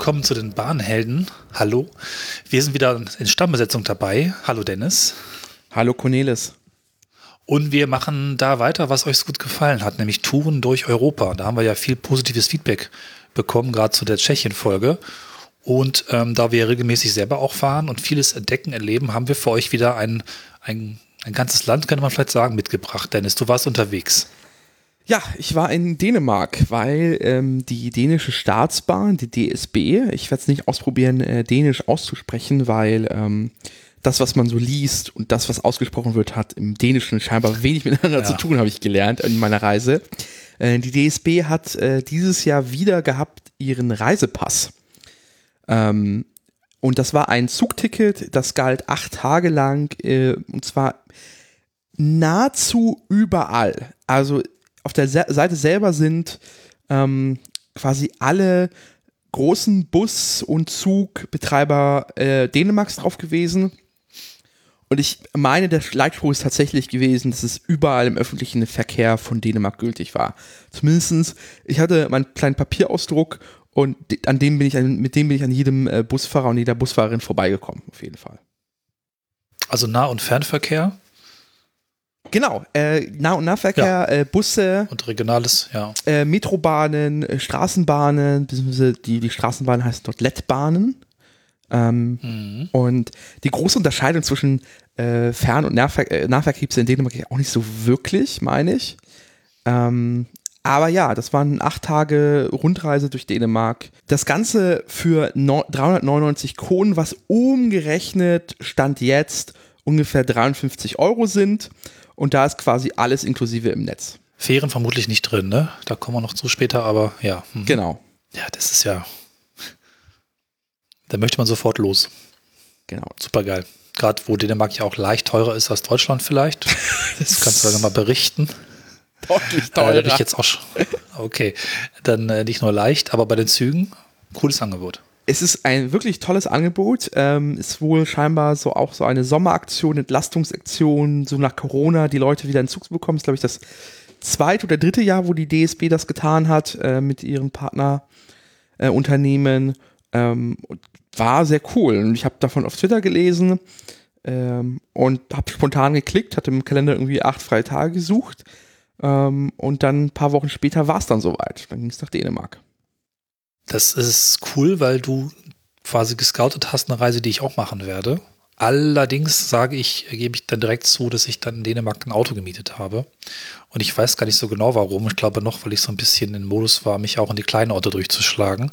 Willkommen zu den Bahnhelden. Hallo. Wir sind wieder in Stammbesetzung dabei. Hallo Dennis. Hallo Cornelis. Und wir machen da weiter, was euch so gut gefallen hat, nämlich Touren durch Europa. Da haben wir ja viel positives Feedback bekommen, gerade zu der Tschechien-Folge. Und ähm, da wir regelmäßig selber auch fahren und vieles entdecken, erleben, haben wir für euch wieder ein, ein, ein ganzes Land, könnte man vielleicht sagen, mitgebracht. Dennis, du warst unterwegs. Ja, ich war in Dänemark, weil ähm, die dänische Staatsbahn, die DSB, ich werde es nicht ausprobieren, äh, dänisch auszusprechen, weil ähm, das, was man so liest und das, was ausgesprochen wird, hat im Dänischen scheinbar wenig miteinander ja. zu tun, habe ich gelernt in meiner Reise. Äh, die DSB hat äh, dieses Jahr wieder gehabt ihren Reisepass. Ähm, und das war ein Zugticket, das galt acht Tage lang, äh, und zwar nahezu überall. Also auf der Seite selber sind ähm, quasi alle großen Bus- und Zugbetreiber äh, Dänemarks drauf gewesen. Und ich meine, der Leitspruch ist tatsächlich gewesen, dass es überall im öffentlichen Verkehr von Dänemark gültig war. Zumindestens, ich hatte meinen kleinen Papierausdruck und an dem bin ich, mit dem bin ich an jedem äh, Busfahrer und jeder Busfahrerin vorbeigekommen, auf jeden Fall. Also Nah- und Fernverkehr? Genau, äh, Nah- und Nahverkehr, ja. äh, Busse. Und Regionales, ja. Äh, Metrobahnen, äh, Straßenbahnen, beziehungsweise die, die Straßenbahnen heißen dort Lettbahnen. Ähm, mhm. Und die große Unterscheidung zwischen äh, Fern- und Nahver äh, Nahverkehr gibt es in Dänemark auch nicht so wirklich, meine ich. Ähm, aber ja, das waren acht Tage Rundreise durch Dänemark. Das Ganze für no 399 Kronen, was umgerechnet Stand jetzt ungefähr 53 Euro sind. Und da ist quasi alles inklusive im Netz. Fähren vermutlich nicht drin, ne? Da kommen wir noch zu später, aber ja. Mhm. Genau. Ja, das ist ja. Da möchte man sofort los. Genau. Super geil. Gerade wo Dänemark ja auch leicht teurer ist als Deutschland vielleicht. Das kannst du dann nochmal berichten. Deutlich teurer. Äh, da ich jetzt auch okay. Dann äh, nicht nur leicht, aber bei den Zügen cooles Angebot es ist ein wirklich tolles Angebot. Ähm, ist wohl scheinbar so auch so eine Sommeraktion, Entlastungsaktion, so nach Corona die Leute wieder in Zug zu bekommen. Ist, glaube ich, das zweite oder dritte Jahr, wo die DSB das getan hat äh, mit ihren Partnerunternehmen. Äh, ähm, war sehr cool. Und ich habe davon auf Twitter gelesen ähm, und habe spontan geklickt, hatte im Kalender irgendwie acht freie Tage gesucht. Ähm, und dann ein paar Wochen später war es dann soweit. Dann ging es nach Dänemark. Das ist cool, weil du quasi gescoutet hast, eine Reise, die ich auch machen werde. Allerdings sage ich, gebe ich dann direkt zu, dass ich dann in Dänemark ein Auto gemietet habe. Und ich weiß gar nicht so genau warum. Ich glaube noch, weil ich so ein bisschen in Modus war, mich auch in die kleinen Orte durchzuschlagen.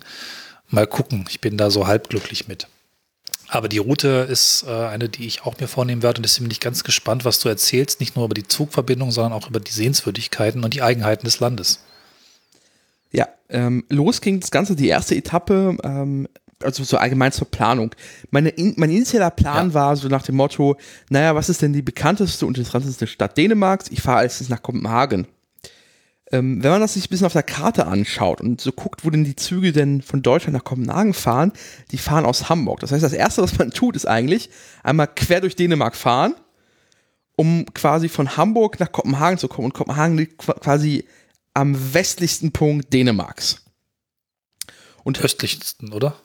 Mal gucken. Ich bin da so halbglücklich mit. Aber die Route ist äh, eine, die ich auch mir vornehmen werde und deswegen bin ich ganz gespannt, was du erzählst. Nicht nur über die Zugverbindung, sondern auch über die Sehenswürdigkeiten und die Eigenheiten des Landes. Ja, ähm, los ging das Ganze, die erste Etappe, ähm, also so allgemein zur Planung. Meine, in, mein initialer Plan ja. war so nach dem Motto, naja, was ist denn die bekannteste und interessanteste Stadt Dänemarks? Ich fahre als nach Kopenhagen. Ähm, wenn man das sich ein bisschen auf der Karte anschaut und so guckt, wo denn die Züge denn von Deutschland nach Kopenhagen fahren, die fahren aus Hamburg. Das heißt, das Erste, was man tut, ist eigentlich einmal quer durch Dänemark fahren, um quasi von Hamburg nach Kopenhagen zu kommen. Und Kopenhagen liegt quasi am westlichsten Punkt Dänemarks. Und östlichsten, oder?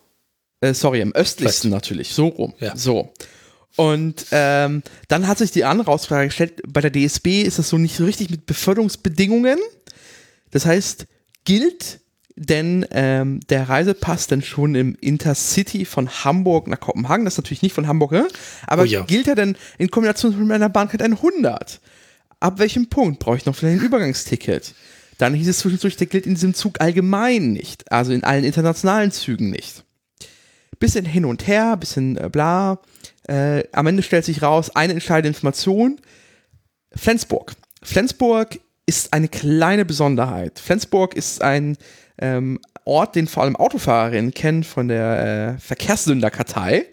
Äh, sorry, am östlichsten Vielleicht. natürlich, so rum. Ja. So. Und ähm, dann hat sich die andere Herausfrage gestellt, bei der DSB ist das so nicht so richtig mit Beförderungsbedingungen. Das heißt, gilt denn ähm, der Reisepass denn schon im Intercity von Hamburg nach Kopenhagen? Das ist natürlich nicht von Hamburg, ne? aber oh ja. gilt er denn in Kombination mit meiner Bahncard 100? Ab welchem Punkt brauche ich noch vielleicht ein Übergangsticket? Dann hieß es zwischendurch, der gilt in diesem Zug allgemein nicht, also in allen internationalen Zügen nicht. Bisschen hin und her, bisschen äh, bla. Äh, am Ende stellt sich raus, eine entscheidende Information. Flensburg. Flensburg ist eine kleine Besonderheit. Flensburg ist ein ähm, Ort, den vor allem Autofahrerinnen kennen von der äh, Verkehrssünderkartei.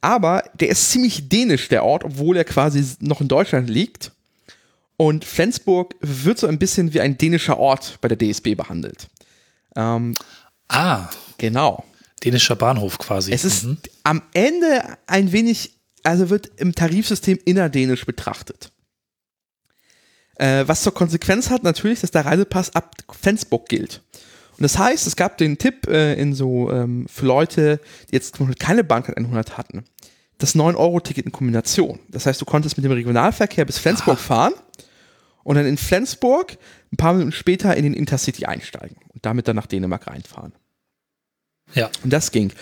Aber der ist ziemlich dänisch, der Ort, obwohl er quasi noch in Deutschland liegt. Und Flensburg wird so ein bisschen wie ein dänischer Ort bei der DSB behandelt. Ähm, ah. Genau. Dänischer Bahnhof quasi. Es ist mhm. am Ende ein wenig, also wird im Tarifsystem innerdänisch betrachtet. Äh, was zur Konsequenz hat natürlich, dass der Reisepass ab Flensburg gilt. Und das heißt, es gab den Tipp äh, in so ähm, für Leute, die jetzt keine Bahncard 100 hatten, das 9-Euro-Ticket in Kombination. Das heißt, du konntest mit dem Regionalverkehr bis Flensburg ah. fahren und dann in Flensburg ein paar Minuten später in den Intercity einsteigen und damit dann nach Dänemark reinfahren. Ja. Und das ging.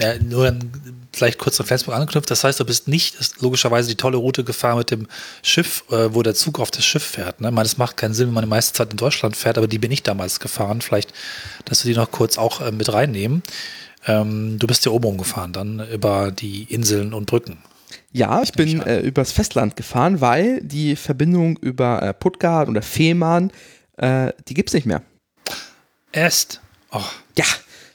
Ja, nur dann vielleicht kurz an Flensburg angeknüpft. Das heißt, du bist nicht logischerweise die tolle Route gefahren mit dem Schiff, äh, wo der Zug auf das Schiff fährt. Ne? Ich meine, das macht keinen Sinn, wenn man die meiste Zeit in Deutschland fährt, aber die bin ich damals gefahren. Vielleicht, dass wir die noch kurz auch äh, mit reinnehmen. Ähm, du bist ja oben rumgefahren, dann über die Inseln und Brücken. Ja, ich bin äh, übers Festland gefahren, weil die Verbindung über äh, Puttgart oder Fehmarn, äh, die es nicht mehr. Erst? Oh. Ja,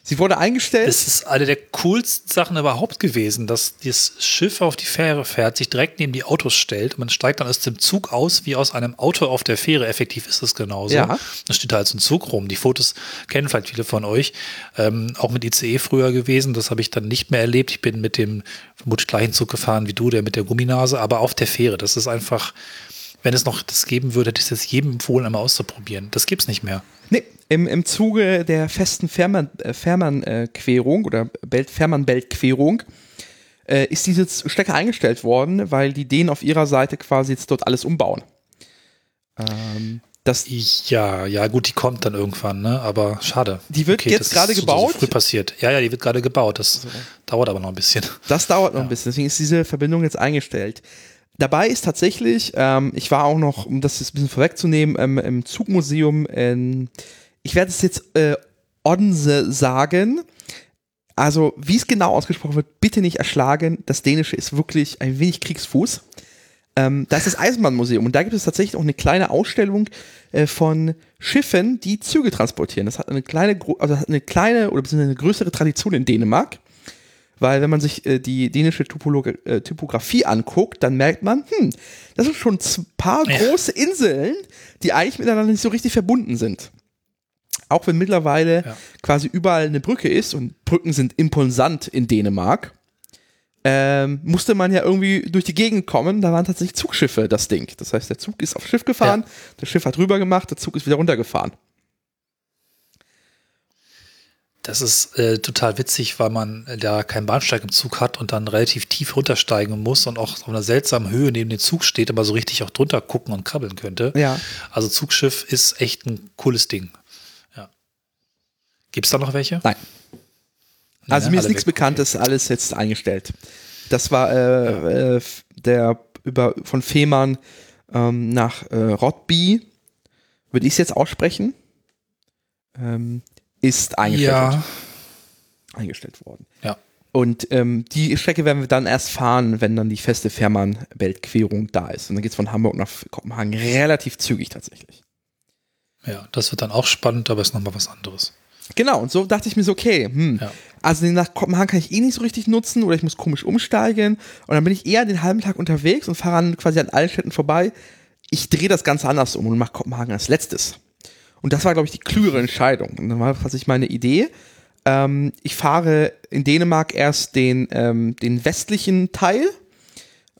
Sie wurde eingestellt. Das ist eine der coolsten Sachen überhaupt gewesen, dass das Schiff auf die Fähre fährt, sich direkt neben die Autos stellt und man steigt dann aus dem Zug aus, wie aus einem Auto auf der Fähre. Effektiv ist es genauso. Ja. Da steht da halt so ein Zug rum. Die Fotos kennen vielleicht viele von euch. Ähm, auch mit ICE früher gewesen. Das habe ich dann nicht mehr erlebt. Ich bin mit dem vermutlich gleichen Zug gefahren wie du, der mit der Gumminase, aber auf der Fähre. Das ist einfach, wenn es noch das geben würde, hätte ich es jedem empfohlen, einmal auszuprobieren. Das gibt es nicht mehr. Nee, im, im Zuge der festen Fährmann-Querung äh, oder Fährmann-Belt-Querung äh, ist diese Strecke eingestellt worden, weil die Dänen auf ihrer Seite quasi jetzt dort alles umbauen. Ähm, das ja, ja, gut, die kommt dann irgendwann, ne? Aber schade. Die wird okay, jetzt gerade gebaut. So, so früh passiert. Ja, ja, die wird gerade gebaut. Das so. dauert aber noch ein bisschen. Das dauert noch ja. ein bisschen. Deswegen ist diese Verbindung jetzt eingestellt. Dabei ist tatsächlich, ähm, ich war auch noch, um das jetzt ein bisschen vorwegzunehmen, ähm, im Zugmuseum in ich werde es jetzt äh, Odense sagen. Also, wie es genau ausgesprochen wird, bitte nicht erschlagen. Das Dänische ist wirklich ein wenig Kriegsfuß. Ähm, da ist das Eisenbahnmuseum und da gibt es tatsächlich auch eine kleine Ausstellung äh, von Schiffen, die Züge transportieren. Das hat eine kleine, also hat eine kleine oder beziehungsweise eine größere Tradition in Dänemark. Weil wenn man sich äh, die dänische Typolog äh, Typografie anguckt, dann merkt man, hm, das sind schon ein paar ja. große Inseln, die eigentlich miteinander nicht so richtig verbunden sind auch wenn mittlerweile ja. quasi überall eine Brücke ist und Brücken sind impulsant in Dänemark, ähm, musste man ja irgendwie durch die Gegend kommen. Da waren tatsächlich Zugschiffe das Ding. Das heißt, der Zug ist aufs Schiff gefahren, ja. das Schiff hat rüber gemacht, der Zug ist wieder runtergefahren. Das ist äh, total witzig, weil man da keinen Bahnsteig im Zug hat und dann relativ tief runtersteigen muss und auch auf einer seltsamen Höhe neben dem Zug steht, aber so richtig auch drunter gucken und krabbeln könnte. Ja. Also Zugschiff ist echt ein cooles Ding. Gibt es da noch welche? Nein. Also mir ist nichts Bekanntes, alles jetzt eingestellt. Das war äh, äh, der über von Fehmarn ähm, nach äh, Rotby, würde ich es jetzt aussprechen, ähm, ist eingestellt. Ja. Eingestellt worden. Ja. Und ähm, die Strecke werden wir dann erst fahren, wenn dann die feste Fährmann-Weltquerung da ist. Und dann geht es von Hamburg nach Kopenhagen relativ zügig tatsächlich. Ja, das wird dann auch spannend, aber ist nochmal was anderes. Genau, und so dachte ich mir so, okay, hm, ja. also nach Kopenhagen kann ich eh nicht so richtig nutzen oder ich muss komisch umsteigen. Und dann bin ich eher den halben Tag unterwegs und fahre an, quasi an allen Städten vorbei. Ich drehe das Ganze anders um und mache Kopenhagen als letztes. Und das war, glaube ich, die klügere Entscheidung. Und dann war tatsächlich meine Idee. Ähm, ich fahre in Dänemark erst den, ähm, den westlichen Teil.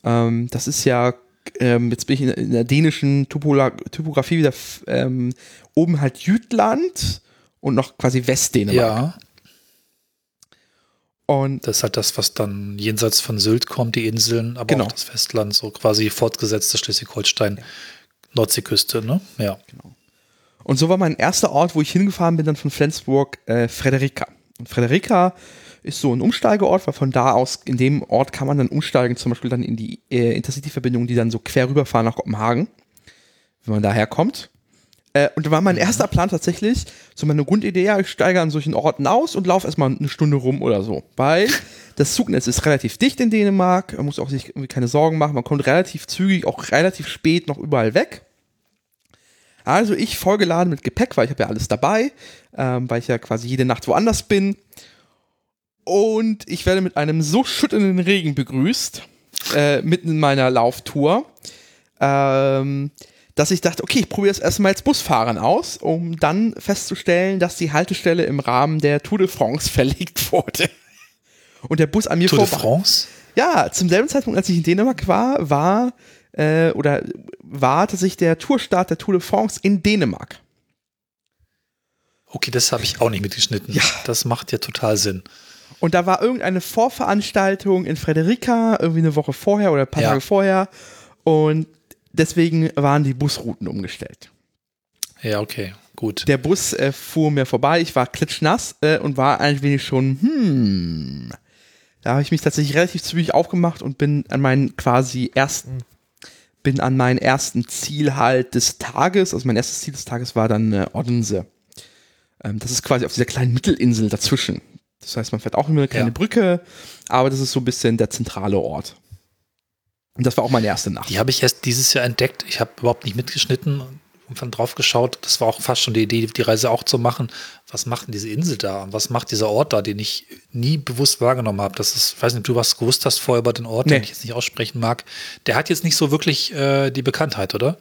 Ähm, das ist ja, ähm, jetzt bin ich in, in der dänischen Topola Typografie wieder ähm, oben halt Jütland und noch quasi Westdänemark. Ja. Und das ist halt das, was dann jenseits von Sylt kommt, die Inseln, aber genau. auch das Festland, so quasi fortgesetzte Schleswig-Holstein, ja. Nordseeküste, ne? Ja. Genau. Und so war mein erster Ort, wo ich hingefahren bin, dann von Flensburg, äh, Frederika. Und Frederika ist so ein Umsteigeort, weil von da aus, in dem Ort kann man dann umsteigen, zum Beispiel dann in die äh, Intercity-Verbindung, die dann so quer rüberfahren nach Kopenhagen, wenn man daher kommt. Äh, und da war mein erster Plan tatsächlich, so meine Grundidee, ja, ich steige an solchen Orten aus und laufe erstmal eine Stunde rum oder so. Weil das Zugnetz ist relativ dicht in Dänemark, man muss auch sich irgendwie keine Sorgen machen, man kommt relativ zügig, auch relativ spät noch überall weg. Also ich vollgeladen mit Gepäck, weil ich habe ja alles dabei, ähm, weil ich ja quasi jede Nacht woanders bin. Und ich werde mit einem so schüttenden Regen begrüßt, äh, mitten in meiner Lauftour. Ähm, dass ich dachte, okay, ich probiere es erstmal als Busfahren aus, um dann festzustellen, dass die Haltestelle im Rahmen der Tour de France verlegt wurde. Und der Bus an mir Tour de France? Ja, zum selben Zeitpunkt, als ich in Dänemark war, war äh, oder war tatsächlich der Tourstart der Tour de France in Dänemark. Okay, das habe ich auch nicht mitgeschnitten. Ja. Das macht ja total Sinn. Und da war irgendeine Vorveranstaltung in Frederica, irgendwie eine Woche vorher oder ein paar ja. Tage vorher. Und deswegen waren die Busrouten umgestellt. Ja, okay, gut. Der Bus äh, fuhr mir vorbei, ich war klitschnass äh, und war ein wenig schon, hm. Da habe ich mich tatsächlich relativ zügig aufgemacht und bin an meinen quasi ersten, bin an meinen ersten Ziel halt des Tages, also mein erstes Ziel des Tages war dann äh, Odense. Ähm, das ist quasi auf dieser kleinen Mittelinsel dazwischen. Das heißt, man fährt auch immer eine kleine ja. Brücke, aber das ist so ein bisschen der zentrale Ort. Und das war auch meine erste Nacht. Die habe ich erst dieses Jahr entdeckt. Ich habe überhaupt nicht mitgeschnitten irgendwann drauf geschaut. Das war auch fast schon die Idee, die Reise auch zu machen. Was macht denn diese Insel da? Und was macht dieser Ort da, den ich nie bewusst wahrgenommen habe? Das ist, ich weiß nicht, ob du was gewusst hast vorher über den Ort, nee. den ich jetzt nicht aussprechen mag. Der hat jetzt nicht so wirklich äh, die Bekanntheit, oder?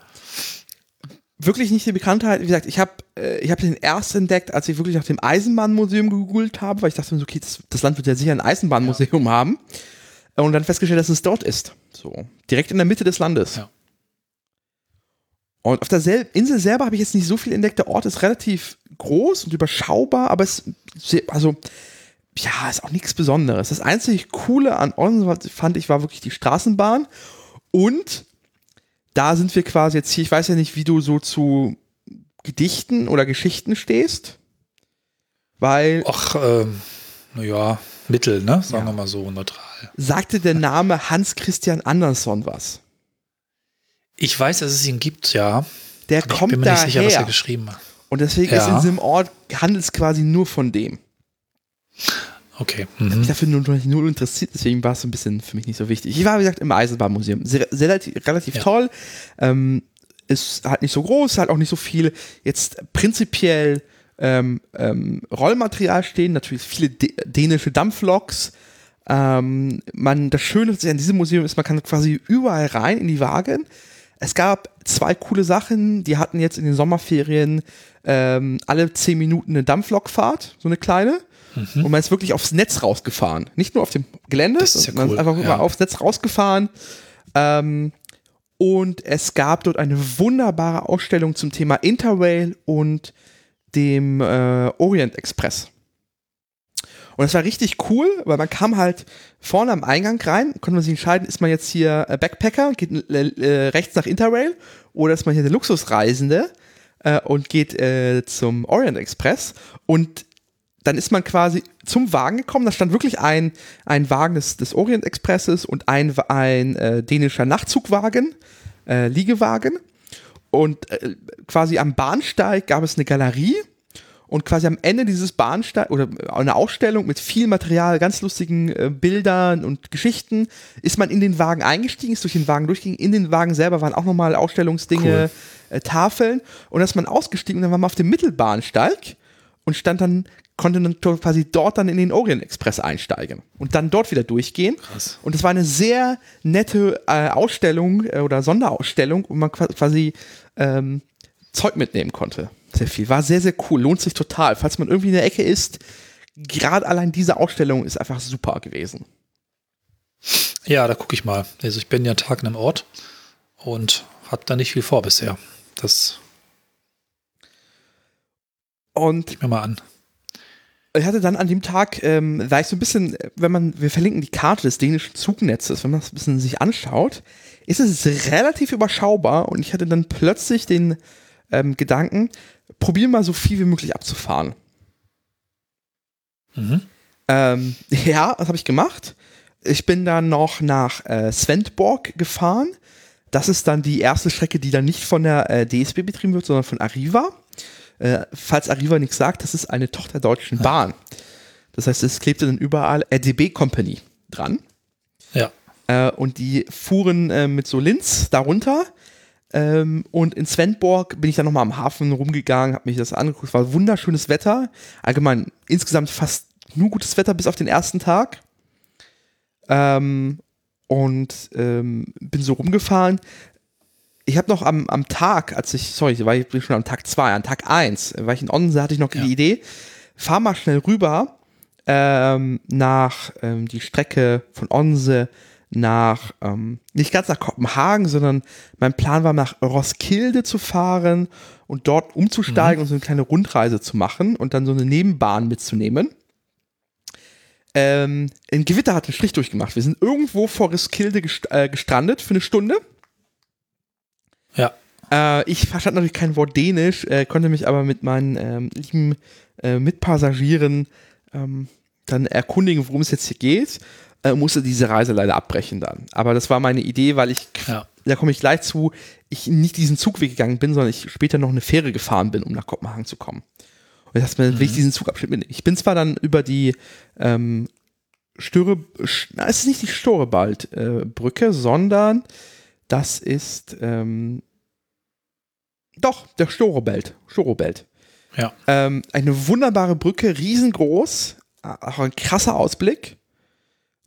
Wirklich nicht die Bekanntheit. Wie gesagt, ich habe äh, ich hab den erst entdeckt, als ich wirklich nach dem Eisenbahnmuseum gegoogelt habe, weil ich dachte, okay, das, das Land wird ja sicher ein Eisenbahnmuseum ja. haben. Und dann festgestellt, dass es dort ist. So. Direkt in der Mitte des Landes. Ja. Und auf der Sel Insel selber habe ich jetzt nicht so viel entdeckt. Der Ort ist relativ groß und überschaubar, aber es, also, ja, ist auch nichts Besonderes. Das einzige Coole an Onsen fand ich war wirklich die Straßenbahn. Und da sind wir quasi jetzt hier. Ich weiß ja nicht, wie du so zu Gedichten oder Geschichten stehst. Weil. Ach, ähm, naja, Mittel, ne? Sagen ja. wir mal so neutral. Sagte der Name Hans Christian Andersson was? Ich weiß, dass es ihn gibt, ja. Der ich kommt bin mir daher. nicht sicher, was er geschrieben hat. Und deswegen ja. ist in diesem Ort handelt es quasi nur von dem. Okay. Mhm. Ich habe mich dafür nur, nur interessiert, deswegen war es so ein bisschen für mich nicht so wichtig. Ich war, wie gesagt, im Eisenbahnmuseum. Sehr, sehr relativ ja. toll. Ähm, ist halt nicht so groß, halt auch nicht so viel jetzt prinzipiell ähm, ähm, Rollmaterial stehen, natürlich viele dänische Dampfloks. Ähm, man, das Schöne an diesem Museum ist, man kann quasi überall rein in die Wagen. Es gab zwei coole Sachen, die hatten jetzt in den Sommerferien ähm, alle zehn Minuten eine Dampflokfahrt, so eine kleine. Mhm. Und man ist wirklich aufs Netz rausgefahren. Nicht nur auf dem Gelände, das ist ja man cool. ist einfach ja. aufs Netz rausgefahren. Ähm, und es gab dort eine wunderbare Ausstellung zum Thema Interrail und dem äh, Orient Express. Und das war richtig cool, weil man kam halt vorne am Eingang rein, konnte man sich entscheiden, ist man jetzt hier äh, Backpacker, geht äh, rechts nach Interrail oder ist man hier der Luxusreisende äh, und geht äh, zum Orient Express und dann ist man quasi zum Wagen gekommen. Da stand wirklich ein, ein Wagen des, des Orient Expresses und ein, ein äh, dänischer Nachtzugwagen, äh, Liegewagen. Und äh, quasi am Bahnsteig gab es eine Galerie und quasi am Ende dieses Bahnsteig oder eine Ausstellung mit viel Material, ganz lustigen äh, Bildern und Geschichten, ist man in den Wagen eingestiegen, ist durch den Wagen durchgegangen. In den Wagen selber waren auch nochmal Ausstellungsdinge, cool. äh, Tafeln und dann ist man ausgestiegen und dann war man auf dem Mittelbahnsteig und stand dann konnte dann quasi dort dann in den Orient Express einsteigen und dann dort wieder durchgehen. Krass. Und es war eine sehr nette äh, Ausstellung äh, oder Sonderausstellung, wo man quasi ähm, Zeug mitnehmen konnte sehr viel. War sehr, sehr cool. Lohnt sich total. Falls man irgendwie in der Ecke ist, gerade allein diese Ausstellung ist einfach super gewesen. Ja, da gucke ich mal. Also ich bin ja Tag in einem Ort und habe da nicht viel vor bisher. Das und ich mir mal an. Ich hatte dann an dem Tag, ähm, da ich so ein bisschen, wenn man, wir verlinken die Karte des dänischen Zugnetzes, wenn man das ein bisschen sich anschaut, ist es relativ überschaubar und ich hatte dann plötzlich den ähm, Gedanken, probier mal so viel wie möglich abzufahren. Mhm. Ähm, ja, das habe ich gemacht. Ich bin dann noch nach äh, Svendborg gefahren. Das ist dann die erste Strecke, die dann nicht von der äh, DSB betrieben wird, sondern von Arriva. Äh, falls Arriva nichts sagt, das ist eine Tochter der Deutschen Bahn. Das heißt, es klebte dann überall RDB Company dran. Ja. Äh, und die fuhren äh, mit so Linz darunter ähm, und in Svendborg bin ich dann nochmal am Hafen rumgegangen, habe mich das angeguckt. Es war wunderschönes Wetter. Allgemein insgesamt fast nur gutes Wetter bis auf den ersten Tag. Ähm, und ähm, bin so rumgefahren. Ich habe noch am, am Tag, als ich, sorry, war ich schon am Tag zwei, an Tag eins, war ich in Onsen, hatte ich noch ja. die Idee, fahr mal schnell rüber ähm, nach ähm, die Strecke von Onse nach, ähm, nicht ganz nach Kopenhagen, sondern mein Plan war nach Roskilde zu fahren und dort umzusteigen mhm. und so eine kleine Rundreise zu machen und dann so eine Nebenbahn mitzunehmen. Ähm, ein Gewitter hat einen Strich durchgemacht. Wir sind irgendwo vor Roskilde gest äh, gestrandet für eine Stunde. Ja. Äh, ich verstand natürlich kein Wort Dänisch, äh, konnte mich aber mit meinen ähm, lieben äh, Mitpassagieren ähm, dann erkundigen, worum es jetzt hier geht äh, musste diese Reise leider abbrechen dann. Aber das war meine Idee, weil ich, ja. da komme ich gleich zu, ich nicht diesen Zugweg gegangen bin, sondern ich später noch eine Fähre gefahren bin, um nach Kopenhagen zu kommen. Und ich dachte mir, mhm. will ich diesen Zugabschnitt mitnehmen. Ich bin zwar dann über die ähm, Störe, na, es ist nicht die Storebald-Brücke, äh, sondern das ist ähm, doch der Storebelt. Storebelt. Ja. Ähm, eine wunderbare Brücke, riesengroß, auch ein krasser Ausblick.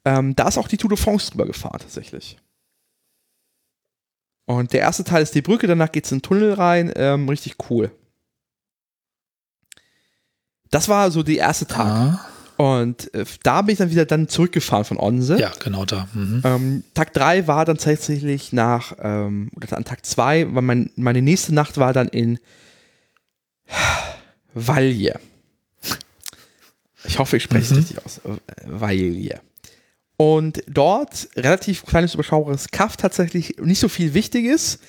Ähm, da ist auch die Tour de France drüber gefahren, tatsächlich. Und der erste Teil ist die Brücke, danach geht es in den Tunnel rein. Ähm, richtig cool. Das war so der erste Tag. Ah. Und äh, da bin ich dann wieder dann zurückgefahren von Onse. Ja, genau da. Mhm. Ähm, Tag 3 war dann tatsächlich nach, ähm, oder an Tag 2, weil mein, meine nächste Nacht war dann in Valje. Ich hoffe, ich spreche es mhm. richtig aus. Äh, Valje. Und dort relativ kleines, überschaubares Kaff tatsächlich nicht so viel Wichtiges.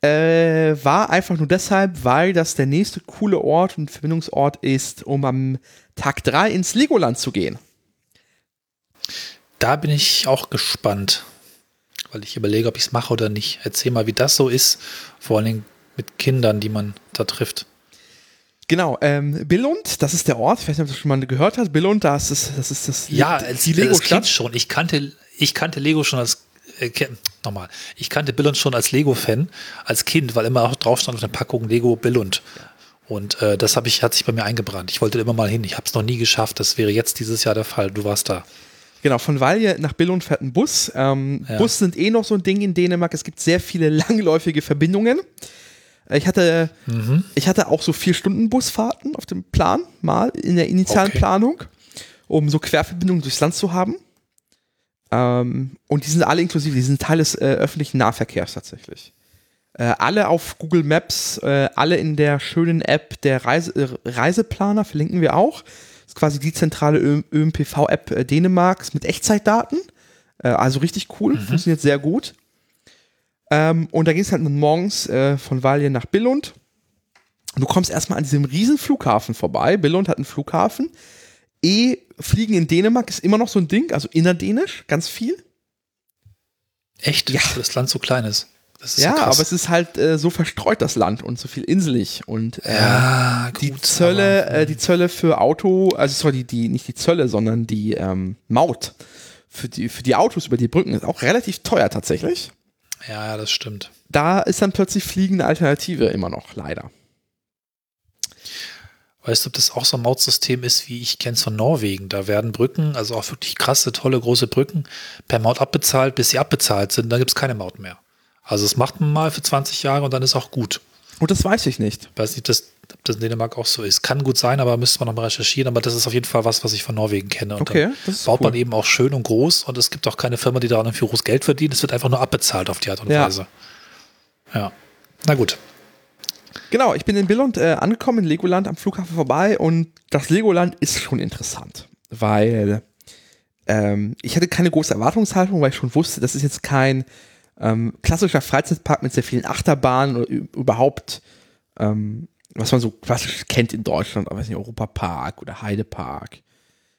Äh, war einfach nur deshalb, weil das der nächste coole Ort und Verbindungsort ist, um am Tag 3 ins Legoland zu gehen. Da bin ich auch gespannt, weil ich überlege, ob ich es mache oder nicht. Erzähl mal, wie das so ist, vor allen Dingen mit Kindern, die man da trifft. Genau, ähm, Billund, das ist der Ort, ich weiß nicht, ob du schon mal gehört hast. Billund, das ist das, ist das Ja, als, die Lego-Stadt. schon. Ich kannte, ich kannte Lego schon als, äh, nochmal, ich kannte Billund schon als Lego-Fan, als Kind, weil immer auch drauf stand auf der Packung Lego Billund. Und äh, das ich, hat sich bei mir eingebrannt. Ich wollte immer mal hin. Ich habe es noch nie geschafft. Das wäre jetzt dieses Jahr der Fall. Du warst da. Genau, von Valje nach Billund fährt ein Bus. Ähm, ja. Bus sind eh noch so ein Ding in Dänemark. Es gibt sehr viele langläufige Verbindungen. Ich hatte, mhm. ich hatte auch so vier Stunden Busfahrten auf dem Plan, mal in der initialen okay. Planung, um so Querverbindungen durchs Land zu haben. Ähm, und die sind alle inklusive, die sind Teil des äh, öffentlichen Nahverkehrs tatsächlich. Äh, alle auf Google Maps, äh, alle in der schönen App der Reise, äh, Reiseplaner, verlinken wir auch. Das ist quasi die zentrale ÖMPV-App äh, Dänemarks mit Echtzeitdaten. Äh, also richtig cool, mhm. funktioniert sehr gut. Ähm, und da ging es halt morgens äh, von Valje nach Billund. Du kommst erstmal an diesem riesen Flughafen vorbei. Billund hat einen Flughafen. E, Fliegen in Dänemark ist immer noch so ein Ding, also innerdänisch, ganz viel. Echt? Ja. Weil das Land so klein ist. ist ja, so aber es ist halt äh, so verstreut, das Land, und so viel inselig. Und äh, ja, gut, die Zölle, aber, äh, die Zölle für Auto, also sorry, die, die, nicht die Zölle, sondern die ähm, Maut für die, für die Autos über die Brücken ist auch relativ teuer tatsächlich. Ja, das stimmt. Da ist dann plötzlich fliegende Alternative immer noch, leider. Weißt du, ob das auch so ein Mautsystem ist, wie ich kenne es von Norwegen? Da werden Brücken, also auch wirklich krasse, tolle, große Brücken, per Maut abbezahlt, bis sie abbezahlt sind, dann gibt es keine Maut mehr. Also das macht man mal für 20 Jahre und dann ist auch gut. Und das weiß ich nicht. Ich weiß nicht, das ob das in Dänemark auch so ist. Kann gut sein, aber müsste man nochmal recherchieren. Aber das ist auf jeden Fall was, was ich von Norwegen kenne. Und okay, dann baut cool. man eben auch schön und groß und es gibt auch keine Firma, die daran irgendwie groß Geld verdient. Es wird einfach nur abbezahlt auf die Art und ja. Weise. Ja. Na gut. Genau, ich bin in Billund äh, angekommen, in Legoland am Flughafen vorbei und das Legoland ist schon interessant, weil ähm, ich hatte keine große Erwartungshaltung, weil ich schon wusste, das ist jetzt kein ähm, klassischer Freizeitpark mit sehr vielen Achterbahnen oder überhaupt ähm, was man so klassisch kennt in Deutschland, aber weiß nicht, Europapark oder Heidepark.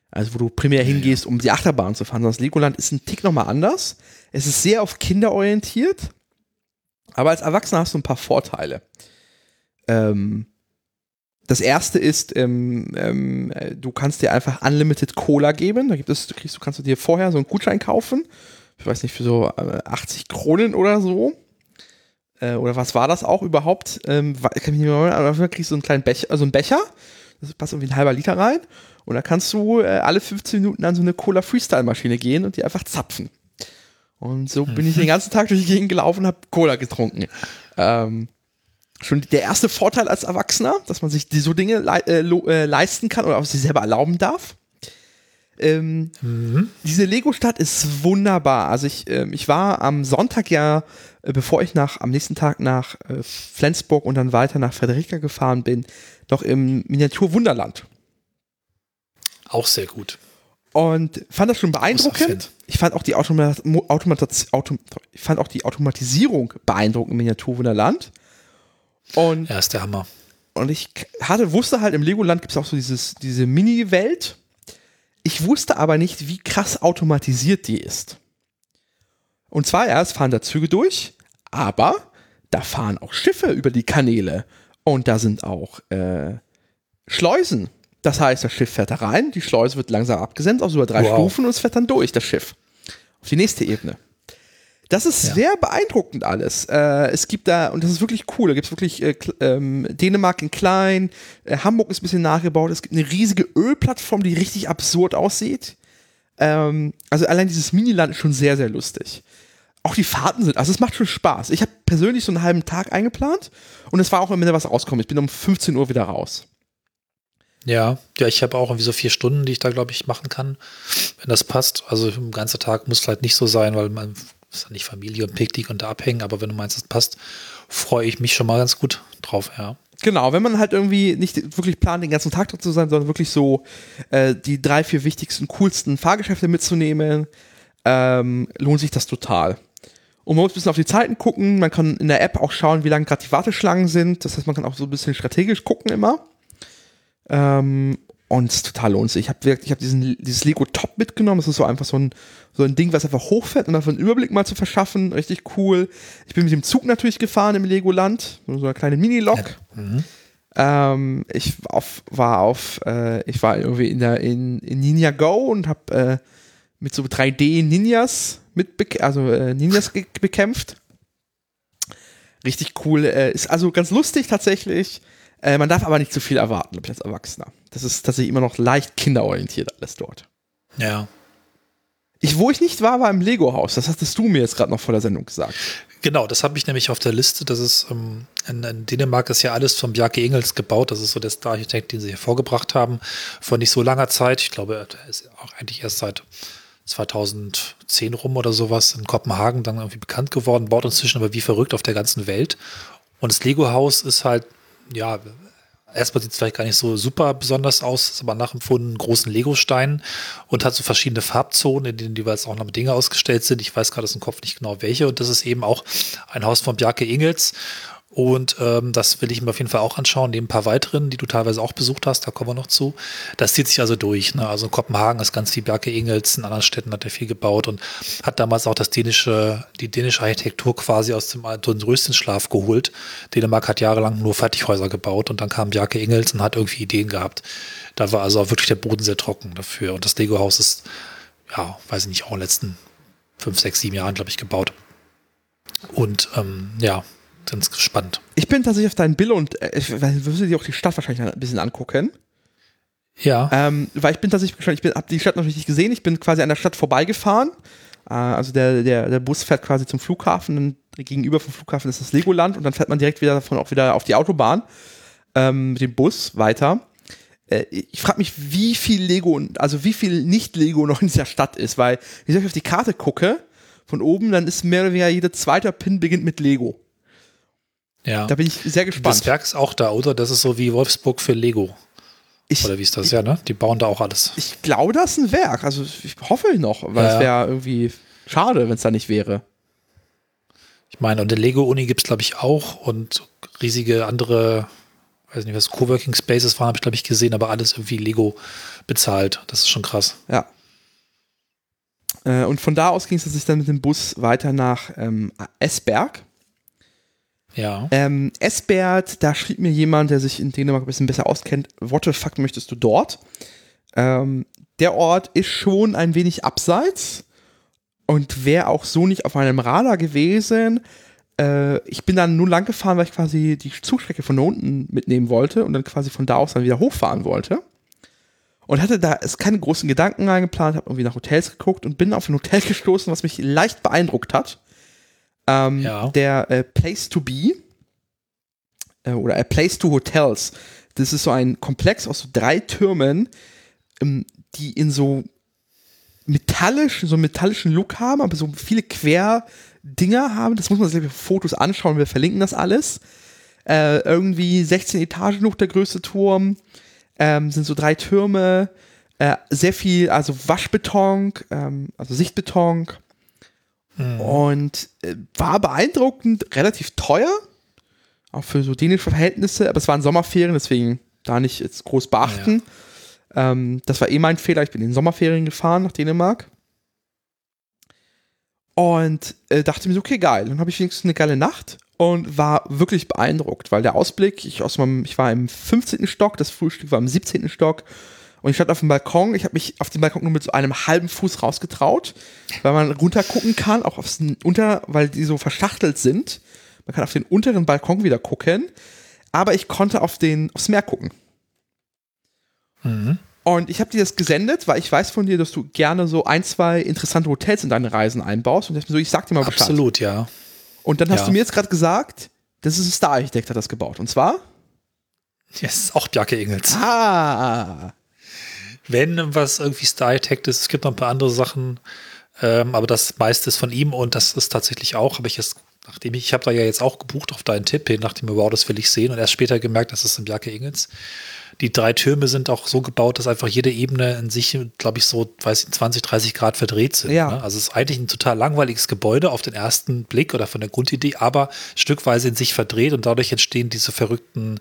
Also wo du primär hingehst, um die Achterbahn zu fahren. Das Legoland ist ein Tick nochmal anders. Es ist sehr auf Kinder orientiert, aber als Erwachsener hast du ein paar Vorteile. Ähm, das erste ist, ähm, ähm, du kannst dir einfach Unlimited Cola geben. Da gibt es, du kriegst, du kannst du dir vorher so einen Gutschein kaufen. Ich weiß nicht, für so 80 äh, Kronen oder so äh, oder was war das auch überhaupt? Ähm, kann ich nicht mehr erinnern, aber dafür kriegst du so einen kleinen Becher, also einen Becher, das passt irgendwie ein halber Liter rein und da kannst du äh, alle 15 Minuten an so eine Cola Freestyle Maschine gehen und die einfach zapfen. Und so bin ich den ganzen Tag durch die Gegend gelaufen und habe Cola getrunken. Ähm, schon der erste Vorteil als Erwachsener, dass man sich so Dinge le äh, äh, leisten kann oder auch sich selber erlauben darf. Ähm, mhm. Diese Lego-Stadt ist wunderbar. Also ich, äh, ich war am Sonntag ja, äh, bevor ich nach, am nächsten Tag nach äh, Flensburg und dann weiter nach Frederika gefahren bin, noch im Miniatur-Wunderland. Auch sehr gut. Und fand das schon beeindruckend. Ich fand auch die, Automat Automat Auto ich fand auch die Automatisierung beeindruckend im Miniaturwunderland. Und, ja, ist der Hammer. Und ich hatte, wusste halt, im Legoland gibt es auch so dieses, diese Mini-Welt. Ich wusste aber nicht, wie krass automatisiert die ist. Und zwar erst fahren da Züge durch, aber da fahren auch Schiffe über die Kanäle. Und da sind auch äh, Schleusen das heißt, das Schiff fährt da rein, die Schleuse wird langsam abgesendet auf so drei wow. Stufen und es fährt dann durch, das Schiff. Auf die nächste Ebene. Das ist ja. sehr beeindruckend alles. Äh, es gibt da, und das ist wirklich cool, da gibt es wirklich äh, ähm, Dänemark in klein, äh, Hamburg ist ein bisschen nachgebaut, es gibt eine riesige Ölplattform, die richtig absurd aussieht. Ähm, also allein dieses Miniland ist schon sehr, sehr lustig. Auch die Fahrten sind, also es macht schon Spaß. Ich habe persönlich so einen halben Tag eingeplant und es war auch am Ende was rauskommen. Ich bin um 15 Uhr wieder raus. Ja, ja, ich habe auch irgendwie so vier Stunden, die ich da, glaube ich, machen kann, wenn das passt. Also ein ganzer Tag muss vielleicht nicht so sein, weil man ist ja nicht Familie und Picknick und da abhängen, aber wenn du meinst, es passt, freue ich mich schon mal ganz gut drauf, ja. Genau, wenn man halt irgendwie nicht wirklich plant, den ganzen Tag dort zu sein, sondern wirklich so äh, die drei, vier wichtigsten, coolsten Fahrgeschäfte mitzunehmen, ähm, lohnt sich das total. Und man muss ein bisschen auf die Zeiten gucken. Man kann in der App auch schauen, wie lange gerade die Warteschlangen sind. Das heißt, man kann auch so ein bisschen strategisch gucken immer. Ähm, und es total lohnt sich. Ich habe ich hab diesen, dieses Lego Top mitgenommen. Das ist so einfach so ein, so ein Ding, was einfach hochfährt und einfach einen Überblick mal zu verschaffen. Richtig cool. Ich bin mit dem Zug natürlich gefahren im Legoland. So eine kleine Mini-Lok. Mhm. Ähm, ich auf, war auf, äh, ich war irgendwie in der in, in Ninja Go und habe äh, mit so 3D Ninjas mit, also äh, Ninjas bekämpft. Richtig cool. Äh, ist also ganz lustig tatsächlich. Äh, man darf aber nicht zu viel erwarten, glaube ich, als Erwachsener. Das ist tatsächlich immer noch leicht kinderorientiert alles dort. Ja. Ich, wo ich nicht war, war im Lego-Haus. Das hattest du mir jetzt gerade noch vor der Sendung gesagt. Genau, das habe ich nämlich auf der Liste. Das ist ähm, in, in, Dänemark ist ja alles von Bjarke Ingels gebaut. Das ist so der Star-Architekt, den sie hervorgebracht haben. Vor nicht so langer Zeit. Ich glaube, er ist auch eigentlich erst seit 2010 rum oder sowas in Kopenhagen dann irgendwie bekannt geworden. Baut inzwischen aber wie verrückt auf der ganzen Welt. Und das Lego-Haus ist halt ja, erstmal sieht es vielleicht gar nicht so super besonders aus, ist aber nachempfunden großen Lego-Steinen und hat so verschiedene Farbzonen, in denen jeweils auch noch Dinge ausgestellt sind. Ich weiß gerade aus dem Kopf nicht genau welche. Und das ist eben auch ein Haus von Bjarke Ingels. Und ähm, das will ich mir auf jeden Fall auch anschauen, neben ein paar weiteren, die du teilweise auch besucht hast, da kommen wir noch zu. Das zieht sich also durch. Ne? Also Kopenhagen ist ganz viel Bjarke Ingels, in anderen Städten hat er viel gebaut und hat damals auch das dänische, die dänische Architektur quasi aus dem, dem Röstenschlaf geholt. Dänemark hat jahrelang nur Fertighäuser gebaut und dann kam Bjarke Ingels und hat irgendwie Ideen gehabt. Da war also auch wirklich der Boden sehr trocken dafür. Und das Lego-Haus ist, ja, weiß ich nicht, auch in den letzten fünf, sechs, sieben Jahren, glaube ich, gebaut. Und ähm, ja, ganz gespannt. Ich bin tatsächlich auf dein Bild und äh, ich würde dir auch die Stadt wahrscheinlich ein bisschen angucken. Ja. Ähm, weil ich bin tatsächlich gespannt, ich habe die Stadt natürlich nicht gesehen, ich bin quasi an der Stadt vorbeigefahren. Äh, also der, der, der Bus fährt quasi zum Flughafen, und gegenüber vom Flughafen ist das Legoland und dann fährt man direkt wieder davon auch wieder auf die Autobahn ähm, mit dem Bus weiter. Äh, ich frage mich, wie viel Lego, also wie viel Nicht-Lego noch in dieser Stadt ist, weil, wenn ich auf die Karte gucke, von oben, dann ist mehr oder weniger jeder zweite Pin beginnt mit Lego. Ja. Da bin ich sehr gespannt. Das Werk ist auch da, oder? Das ist so wie Wolfsburg für Lego. Ich, oder wie ist das? ja, ne? Die bauen da auch alles. Ich glaube, das ist ein Werk. Also ich hoffe noch, weil ja, es wäre irgendwie schade, wenn es da nicht wäre. Ich meine, und der Lego-Uni gibt es, glaube ich, auch und riesige andere, weiß nicht, was Coworking Spaces waren, habe ich, glaube ich, gesehen, aber alles irgendwie Lego bezahlt. Das ist schon krass. Ja. Äh, und von da aus ging es sich dann mit dem Bus weiter nach ähm, Esberg. Ja. Ähm, Esbert, da schrieb mir jemand, der sich in Dänemark ein bisschen besser auskennt, what the fuck möchtest du dort? Ähm, der Ort ist schon ein wenig abseits und wäre auch so nicht auf meinem Radar gewesen. Äh, ich bin dann nur lang gefahren, weil ich quasi die Zugstrecke von unten mitnehmen wollte und dann quasi von da aus dann wieder hochfahren wollte. Und hatte da ist keine großen Gedanken eingeplant, habe irgendwie nach Hotels geguckt und bin auf ein Hotel gestoßen, was mich leicht beeindruckt hat. Ähm, ja. Der äh, Place to Be äh, oder A Place to Hotels. Das ist so ein Komplex aus so drei Türmen, ähm, die in so metallisch, so einen metallischen Look haben, aber so viele Querdinger haben. Das muss man sich auf Fotos anschauen, wir verlinken das alles. Äh, irgendwie 16 Etagen hoch der größte Turm, ähm, sind so drei Türme, äh, sehr viel, also Waschbeton, ähm, also Sichtbeton. Mhm. Und äh, war beeindruckend, relativ teuer, auch für so dänische Verhältnisse, aber es waren Sommerferien, deswegen da nicht jetzt groß beachten. Ja. Ähm, das war eh mein Fehler, ich bin in den Sommerferien gefahren nach Dänemark. Und äh, dachte mir so, okay, geil. Dann habe ich wenigstens eine geile Nacht und war wirklich beeindruckt, weil der Ausblick, ich, aus meinem, ich war im 15. Stock, das Frühstück war im 17. Stock und ich stand auf dem Balkon. Ich habe mich auf dem Balkon nur mit so einem halben Fuß rausgetraut, weil man runter gucken kann, auch aufs unter, weil die so verschachtelt sind. Man kann auf den unteren Balkon wieder gucken, aber ich konnte auf den aufs Meer gucken. Mhm. Und ich habe dir das gesendet, weil ich weiß von dir, dass du gerne so ein, zwei interessante Hotels in deine Reisen einbaust. Und ich, so, ich sag dir mal Bescheid. Absolut, ja. Und dann hast ja. du mir jetzt gerade gesagt, das ist ein Star-Architekt, hat das gebaut. Und zwar? Yes, auch Bjarke Ingels. Ah wenn was irgendwie Star-Tech ist. Es gibt noch ein paar andere Sachen, ähm, aber das meiste ist von ihm und das ist tatsächlich auch, habe ich jetzt, nachdem ich, ich habe da ja jetzt auch gebucht auf deinen Tipp hin, nachdem wow, das will ich sehen und erst später gemerkt, das ist ein Bjarke Ingels. Die drei Türme sind auch so gebaut, dass einfach jede Ebene in sich, glaube ich, so weiß ich, 20, 30 Grad verdreht sind. Ja. Ne? Also es ist eigentlich ein total langweiliges Gebäude auf den ersten Blick oder von der Grundidee, aber stückweise in sich verdreht und dadurch entstehen diese verrückten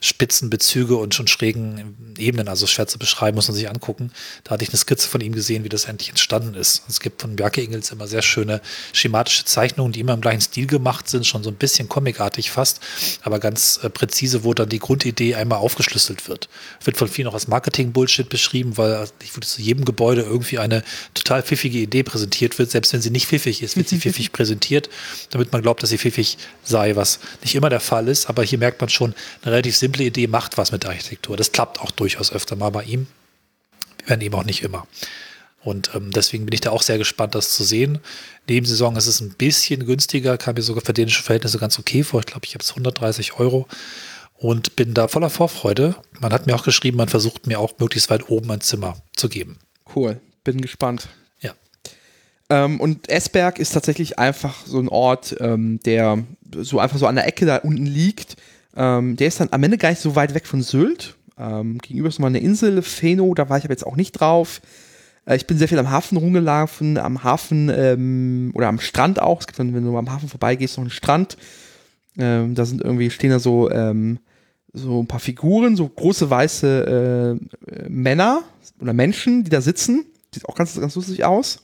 spitzen Bezüge und schon schrägen Ebenen, also schwer zu beschreiben, muss man sich angucken. Da hatte ich eine Skizze von ihm gesehen, wie das endlich entstanden ist. Es gibt von Bjarke Ingels immer sehr schöne schematische Zeichnungen, die immer im gleichen Stil gemacht sind, schon so ein bisschen comicartig fast, aber ganz äh, präzise, wo dann die Grundidee einmal aufgeschlüsselt wird. Wird von vielen auch als Marketing-Bullshit beschrieben, weil ich würde zu jedem Gebäude irgendwie eine total pfiffige Idee präsentiert wird, selbst wenn sie nicht pfiffig ist, wird sie pfiffig präsentiert, damit man glaubt, dass sie pfiffig sei, was nicht immer der Fall ist, aber hier merkt man schon eine relativ simple simple Idee macht was mit der Architektur. Das klappt auch durchaus öfter mal bei ihm, wenn eben auch nicht immer. Und ähm, deswegen bin ich da auch sehr gespannt, das zu sehen. Nebensaison ist es ein bisschen günstiger, kam mir sogar für dänische Verhältnisse ganz okay vor. Ich glaube, ich habe es 130 Euro und bin da voller Vorfreude. Man hat mir auch geschrieben, man versucht mir auch möglichst weit oben ein Zimmer zu geben. Cool, bin gespannt. Ja. Ähm, und Esberg ist tatsächlich einfach so ein Ort, ähm, der so einfach so an der Ecke da unten liegt ähm, der ist dann am Ende gar nicht so weit weg von Sylt. Ähm, gegenüber ist nochmal eine Insel, Feno, da war ich aber jetzt auch nicht drauf. Äh, ich bin sehr viel am Hafen rumgelaufen, am Hafen ähm, oder am Strand auch. Es gibt dann, wenn du am Hafen vorbeigehst, noch einen Strand. Ähm, da sind irgendwie, stehen da so, ähm, so ein paar Figuren, so große weiße äh, Männer oder Menschen, die da sitzen. Sieht auch ganz, ganz lustig aus.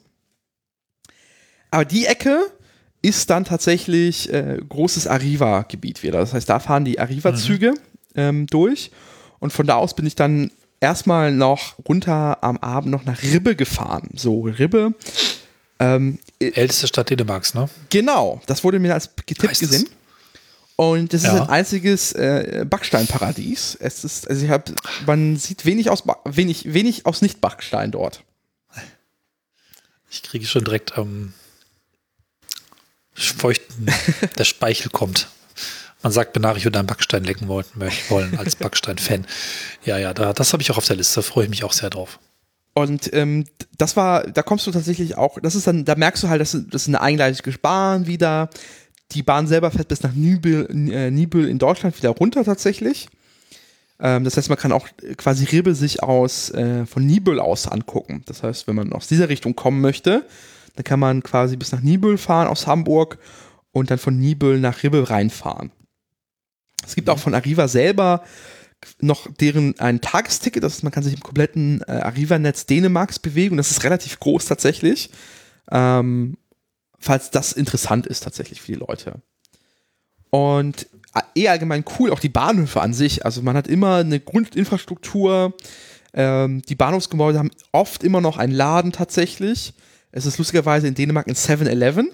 Aber die Ecke ist dann tatsächlich äh, großes Arriva-Gebiet wieder. Das heißt, da fahren die Arriva-Züge mhm. ähm, durch. Und von da aus bin ich dann erstmal noch runter am Abend noch nach Ribbe gefahren. So, Ribbe. Ähm, Älteste Stadt Dänemarks, ne? Genau, das wurde mir als getippt gesehen. Und das ja. ist ein einziges äh, Backsteinparadies. Es ist, also ich habe, man sieht wenig aus, wenig, wenig aus Nicht-Backstein dort. Ich kriege schon direkt ähm, feuchten, der Speichel kommt. Man sagt, ich würde einen Backstein lecken wollen, wollen als Backstein-Fan. Ja, ja, da, das habe ich auch auf der Liste, da freue ich mich auch sehr drauf. Und ähm, das war, da kommst du tatsächlich auch, das ist dann, da merkst du halt, das ist, das ist eine eingleisige Bahn wieder. Die Bahn selber fährt bis nach Nibel, äh, Nibel in Deutschland wieder runter tatsächlich. Ähm, das heißt, man kann auch quasi Ribbe sich aus äh, von Nibel aus angucken. Das heißt, wenn man aus dieser Richtung kommen möchte, da kann man quasi bis nach Nibel fahren aus Hamburg und dann von Nibel nach Ribbe reinfahren. Es gibt auch von Arriva selber noch deren ein Tagesticket, das heißt, man kann sich im kompletten äh, Arriva-Netz Dänemarks bewegen das ist relativ groß tatsächlich. Ähm, falls das interessant ist tatsächlich für die Leute. Und äh, eh allgemein cool, auch die Bahnhöfe an sich. Also man hat immer eine Grundinfrastruktur. Ähm, die Bahnhofsgebäude haben oft immer noch einen Laden tatsächlich. Es ist lustigerweise in Dänemark ein 7-Eleven.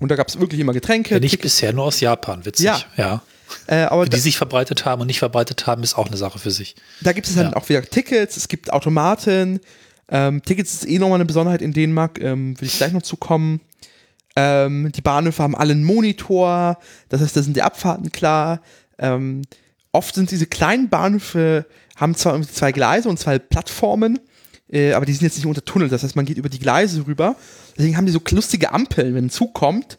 Und da gab es wirklich immer Getränke. Nicht bisher nur aus Japan, witzig. Ja. ja. Äh, aber die sich verbreitet haben und nicht verbreitet haben, ist auch eine Sache für sich. Da gibt es dann ja. auch wieder Tickets, es gibt Automaten. Ähm, Tickets ist eh nochmal eine Besonderheit in Dänemark, ähm, will ich gleich noch zukommen. Ähm, die Bahnhöfe haben alle einen Monitor, das heißt, da sind die Abfahrten klar. Ähm, oft sind diese kleinen Bahnhöfe, haben zwar zwei Gleise und zwei Plattformen, äh, aber die sind jetzt nicht unter Tunnel, das heißt, man geht über die Gleise rüber. Deswegen haben die so lustige Ampeln, wenn ein Zug kommt.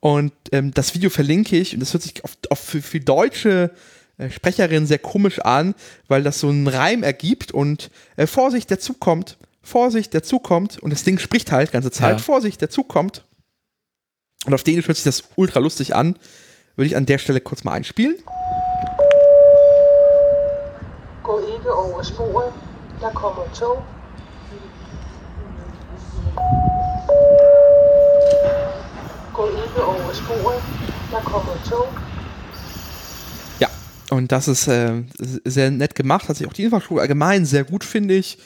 Und ähm, das Video verlinke ich und das hört sich auf, auf für, für deutsche äh, Sprecherin sehr komisch an, weil das so einen Reim ergibt und äh, Vorsicht, der Zug kommt, Vorsicht, der Zug kommt und das Ding spricht halt ganze Zeit, ja. Vorsicht, der Zug kommt. Und auf Dänisch hört sich das ultra lustig an. Würde ich an der Stelle kurz mal einspielen. Gå ikke over sporet, der kommer tog. Tog. Und das ist äh, sehr nett gemacht, hat sich auch die Infrastruktur allgemein sehr gut, finde ich.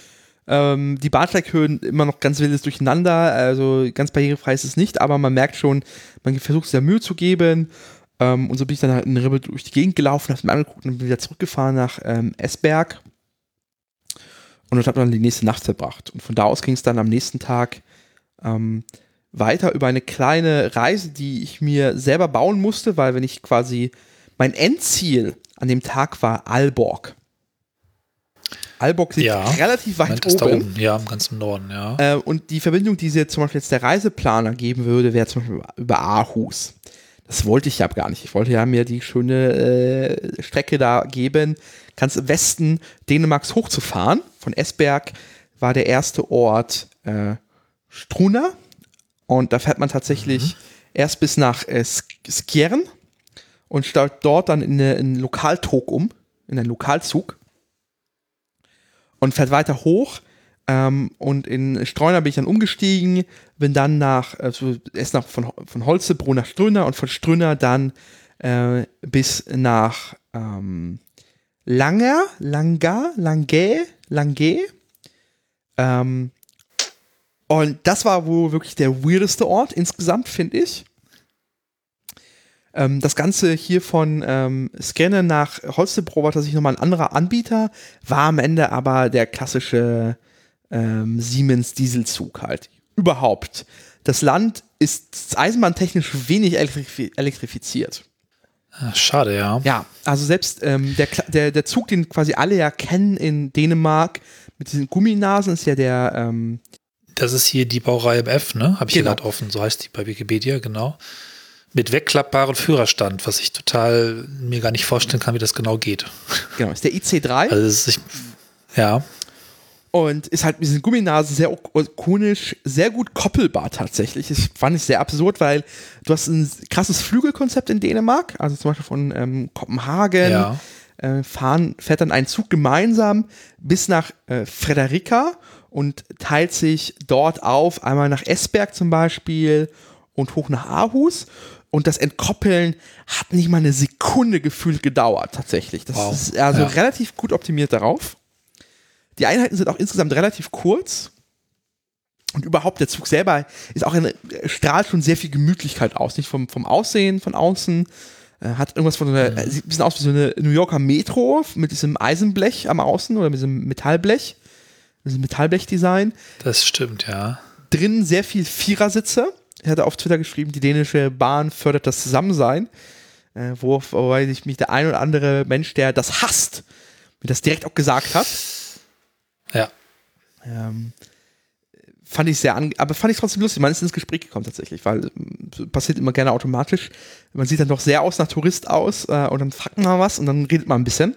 Ähm, die Bahnsteighöhen immer noch ganz wildes Durcheinander, also ganz barrierefrei ist es nicht, aber man merkt schon, man versucht sehr Mühe zu geben. Ähm, und so bin ich dann halt in Ribbel durch die Gegend gelaufen, habe mir angeguckt und bin wieder zurückgefahren nach ähm, Esberg. Und dort habe dann die nächste Nacht verbracht. Und von da aus ging es dann am nächsten Tag ähm, weiter über eine kleine Reise, die ich mir selber bauen musste, weil wenn ich quasi mein Endziel an dem Tag war Alborg. Alborg liegt ja, relativ weit oben. oben. Ja, im ganzen Norden, ja. Äh, und die Verbindung, die sie jetzt zum Beispiel jetzt der Reiseplaner geben würde, wäre zum Beispiel über Aarhus. Das wollte ich ja gar nicht. Ich wollte ja mir die schöne äh, Strecke da geben, ganz im Westen Dänemarks hochzufahren. Von Esberg war der erste Ort äh, Struna. Und da fährt man tatsächlich mhm. erst bis nach äh, Skjern und steigt dort dann in, eine, in einen Lokaltog um, in einen Lokalzug und fährt weiter hoch. Ähm, und in Streuner bin ich dann umgestiegen, bin dann nach, also erst nach von, von Holzebro nach Ströner und von Ströner dann äh, bis nach ähm, Langer, Langa, Lange, Lange. Ähm, und das war wohl wirklich der weirdeste Ort insgesamt, finde ich. Ähm, das Ganze hier von ähm, Scanner nach Holstebro war tatsächlich nochmal ein anderer Anbieter, war am Ende aber der klassische ähm, Siemens Dieselzug halt. Überhaupt. Das Land ist eisenbahntechnisch wenig elektrif elektrifiziert. Ach, schade, ja. Ja, also selbst ähm, der, der, der Zug, den quasi alle ja kennen in Dänemark, mit diesen Gumminasen, ist ja der. Ähm das ist hier die Baureihe MF, ne? Habe ich genau. hier gerade offen, so heißt die bei Wikipedia, genau mit wegklappbarem Führerstand, was ich total mir gar nicht vorstellen kann, wie das genau geht. Genau, ist der IC3. Also ist, ich, ja. Und ist halt mit diesen Gumminasen sehr ikonisch, sehr gut koppelbar tatsächlich. Das fand ich sehr absurd, weil du hast ein krasses Flügelkonzept in Dänemark, also zum Beispiel von ähm, Kopenhagen. Ja. Äh, fahren, fährt dann ein Zug gemeinsam bis nach äh, Frederika und teilt sich dort auf, einmal nach Esberg zum Beispiel und hoch nach Aarhus. Und das Entkoppeln hat nicht mal eine Sekunde gefühlt gedauert, tatsächlich. Das wow. ist also ja. relativ gut optimiert darauf. Die Einheiten sind auch insgesamt relativ kurz. Und überhaupt, der Zug selber ist auch eine, strahlt schon sehr viel Gemütlichkeit aus. Nicht vom, vom Aussehen von außen. Äh, hat irgendwas von so einer, mhm. sieht ein bisschen aus wie so eine New Yorker Metro mit diesem Eisenblech am Außen oder mit diesem Metallblech. Mit diesem Metallblech-Design. Das stimmt, ja. Drinnen sehr viel Vierersitze er hatte auf Twitter geschrieben, die dänische Bahn fördert das Zusammensein. Äh, wobei sich mich der ein oder andere Mensch, der das hasst, mir das direkt auch gesagt hat. Ähm, fand ich sehr, aber fand ich trotzdem lustig. Man ist ins Gespräch gekommen tatsächlich, weil äh, passiert immer gerne automatisch. Man sieht dann doch sehr aus nach Tourist aus äh, und dann fragt man was und dann redet man ein bisschen.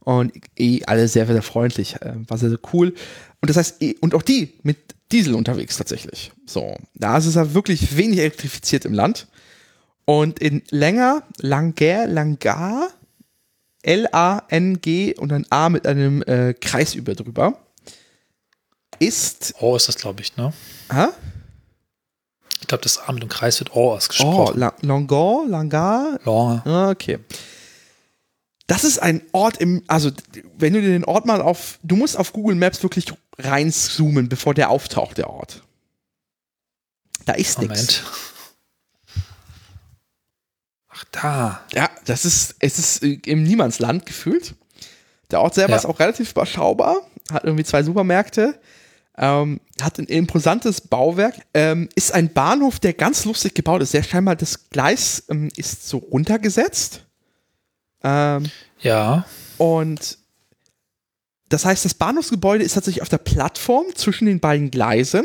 Und eh alle sehr, sehr freundlich, äh, war sehr, sehr cool. Und das heißt, eh, und auch die mit Diesel unterwegs tatsächlich. So, da ist es ja wirklich wenig elektrifiziert im Land. Und in Länger, Langer, Langar, L-A-N-G und ein A mit einem äh, Kreis über drüber, ist. Oh, ist das, glaube ich, ne? Hä? Ich glaube, das A mit dem Kreis wird O ausgesprochen. Oh, La Langor, Langar? Lange. Ah, okay. Das ist ein Ort im, also wenn du dir den Ort mal auf, du musst auf Google Maps wirklich reinzoomen, bevor der auftaucht, der Ort. Da ist nichts. Ach da. Ja, das ist, es ist im Niemandsland gefühlt. Der Ort selber ja. ist auch relativ überschaubar, hat irgendwie zwei Supermärkte, ähm, hat ein imposantes Bauwerk, ähm, ist ein Bahnhof, der ganz lustig gebaut ist. Sehr scheinbar, das Gleis ähm, ist so runtergesetzt. Ähm, ja. Und das heißt, das Bahnhofsgebäude ist tatsächlich auf der Plattform zwischen den beiden Gleisen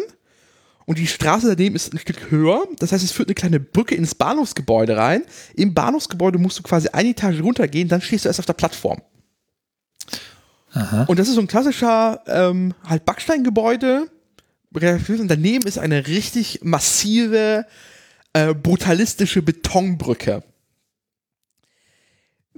und die Straße daneben ist ein Stück höher. Das heißt, es führt eine kleine Brücke ins Bahnhofsgebäude rein. Im Bahnhofsgebäude musst du quasi eine Etage runtergehen, dann stehst du erst auf der Plattform. Aha. Und das ist so ein klassischer ähm, halt Backsteingebäude. Und daneben ist eine richtig massive, äh, brutalistische Betonbrücke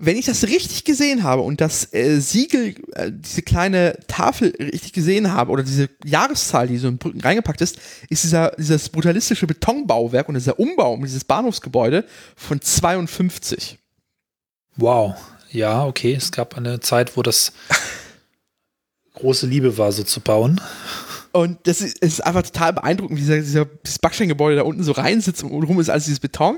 wenn ich das richtig gesehen habe und das äh, Siegel, äh, diese kleine Tafel richtig gesehen habe oder diese Jahreszahl, die so in Brücken reingepackt ist, ist dieser, dieses brutalistische Betonbauwerk und dieser Umbau um dieses Bahnhofsgebäude von 52. Wow. Ja, okay. Es gab eine Zeit, wo das große Liebe war, so zu bauen. Und das ist, einfach total beeindruckend, wie dieser, dieser dieses Backsteingebäude da unten so reinsitzt und rum ist alles dieses Beton.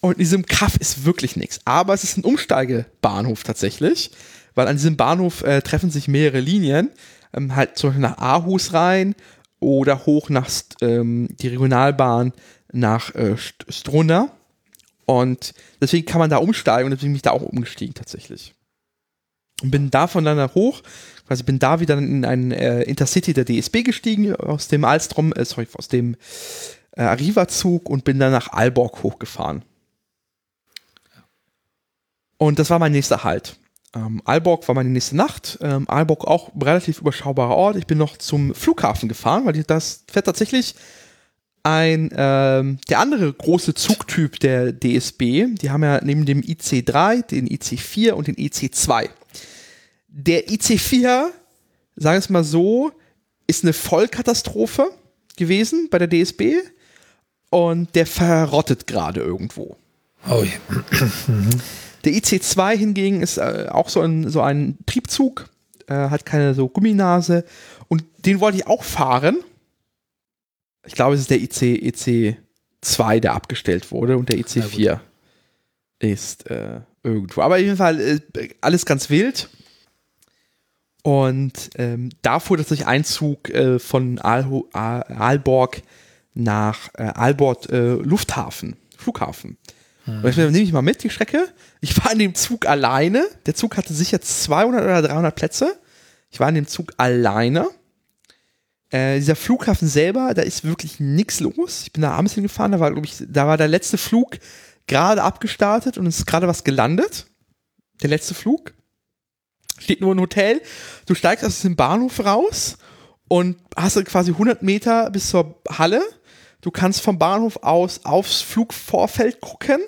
Und in diesem Kaff ist wirklich nichts. Aber es ist ein Umsteigebahnhof tatsächlich, weil an diesem Bahnhof äh, treffen sich mehrere Linien. Ähm, halt zum Beispiel nach Aarhus rein oder hoch nach ähm, die Regionalbahn nach äh, Strunna. Und deswegen kann man da umsteigen und deswegen bin ich da auch umgestiegen tatsächlich. Und bin davon dann hoch, quasi bin da wieder in einen äh, Intercity der DSB gestiegen, aus dem Alstrom, äh, sorry, aus dem äh, Arriva-Zug und bin dann nach Aalborg hochgefahren. Und das war mein nächster Halt. Ähm, Aalborg war meine nächste Nacht. Ähm, Aalborg auch ein relativ überschaubarer Ort. Ich bin noch zum Flughafen gefahren, weil das fährt tatsächlich ein ähm, der andere große Zugtyp der DSB. Die haben ja neben dem IC3 den IC4 und den IC2. Der IC4, sagen wir es mal so, ist eine Vollkatastrophe gewesen bei der DSB und der verrottet gerade irgendwo. Oh ja. Der IC2 hingegen ist äh, auch so ein, so ein Triebzug, äh, hat keine so Gumminase und den wollte ich auch fahren. Ich glaube, es ist der IC, IC2, der abgestellt wurde und der IC4 ist äh, irgendwo. Aber auf jeden Fall äh, alles ganz wild. Und ähm, da fuhr tatsächlich ein Zug äh, von Aal Aalborg nach äh, Aalborg äh, Lufthafen, Flughafen. Mhm. Und ich nehme ich mal mit, die Strecke. Ich war in dem Zug alleine. Der Zug hatte sicher 200 oder 300 Plätze. Ich war in dem Zug alleine. Äh, dieser Flughafen selber, da ist wirklich nichts los. Ich bin da abends hingefahren, da war, glaube ich, da war der letzte Flug gerade abgestartet und es ist gerade was gelandet. Der letzte Flug. Steht nur ein Hotel. Du steigst aus dem Bahnhof raus und hast quasi 100 Meter bis zur Halle. Du kannst vom Bahnhof aus aufs Flugvorfeld gucken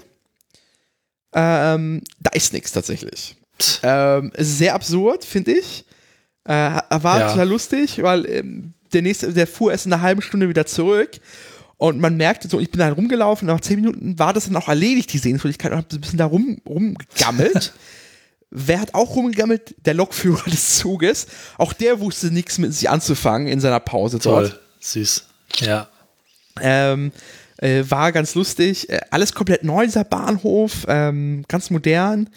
ähm, da ist nichts tatsächlich. Ähm, sehr absurd, finde ich. Äh, war ja. total lustig, weil ähm, der nächste, der fuhr erst in einer halben Stunde wieder zurück. Und man merkte so, ich bin dann rumgelaufen, nach zehn Minuten war das dann auch erledigt, die Sehenswürdigkeit, und hab ein bisschen da rum, rumgegammelt. Wer hat auch rumgegammelt? Der Lokführer des Zuges. Auch der wusste nichts mit sich anzufangen in seiner Pause Toll, dort. süß. Ja. Ähm, äh, war ganz lustig. Äh, alles komplett neu, dieser Bahnhof, ähm, ganz modern.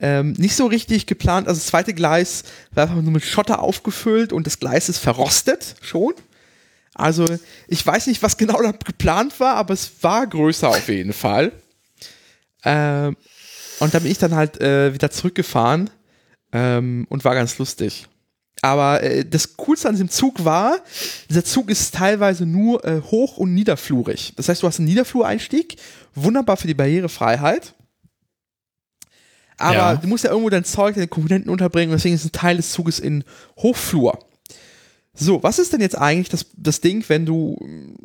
Ähm, nicht so richtig geplant. Also das zweite Gleis war einfach nur mit Schotter aufgefüllt und das Gleis ist verrostet schon. Also ich weiß nicht, was genau da geplant war, aber es war größer auf jeden Fall. Ähm, und da bin ich dann halt äh, wieder zurückgefahren ähm, und war ganz lustig. Aber äh, das Coolste an diesem Zug war, dieser Zug ist teilweise nur äh, hoch- und niederflurig. Das heißt, du hast einen Niederflureinstieg, wunderbar für die Barrierefreiheit. Aber ja. du musst ja irgendwo dein Zeug, deine Komponenten unterbringen, deswegen ist ein Teil des Zuges in Hochflur. So, was ist denn jetzt eigentlich das, das Ding, wenn du,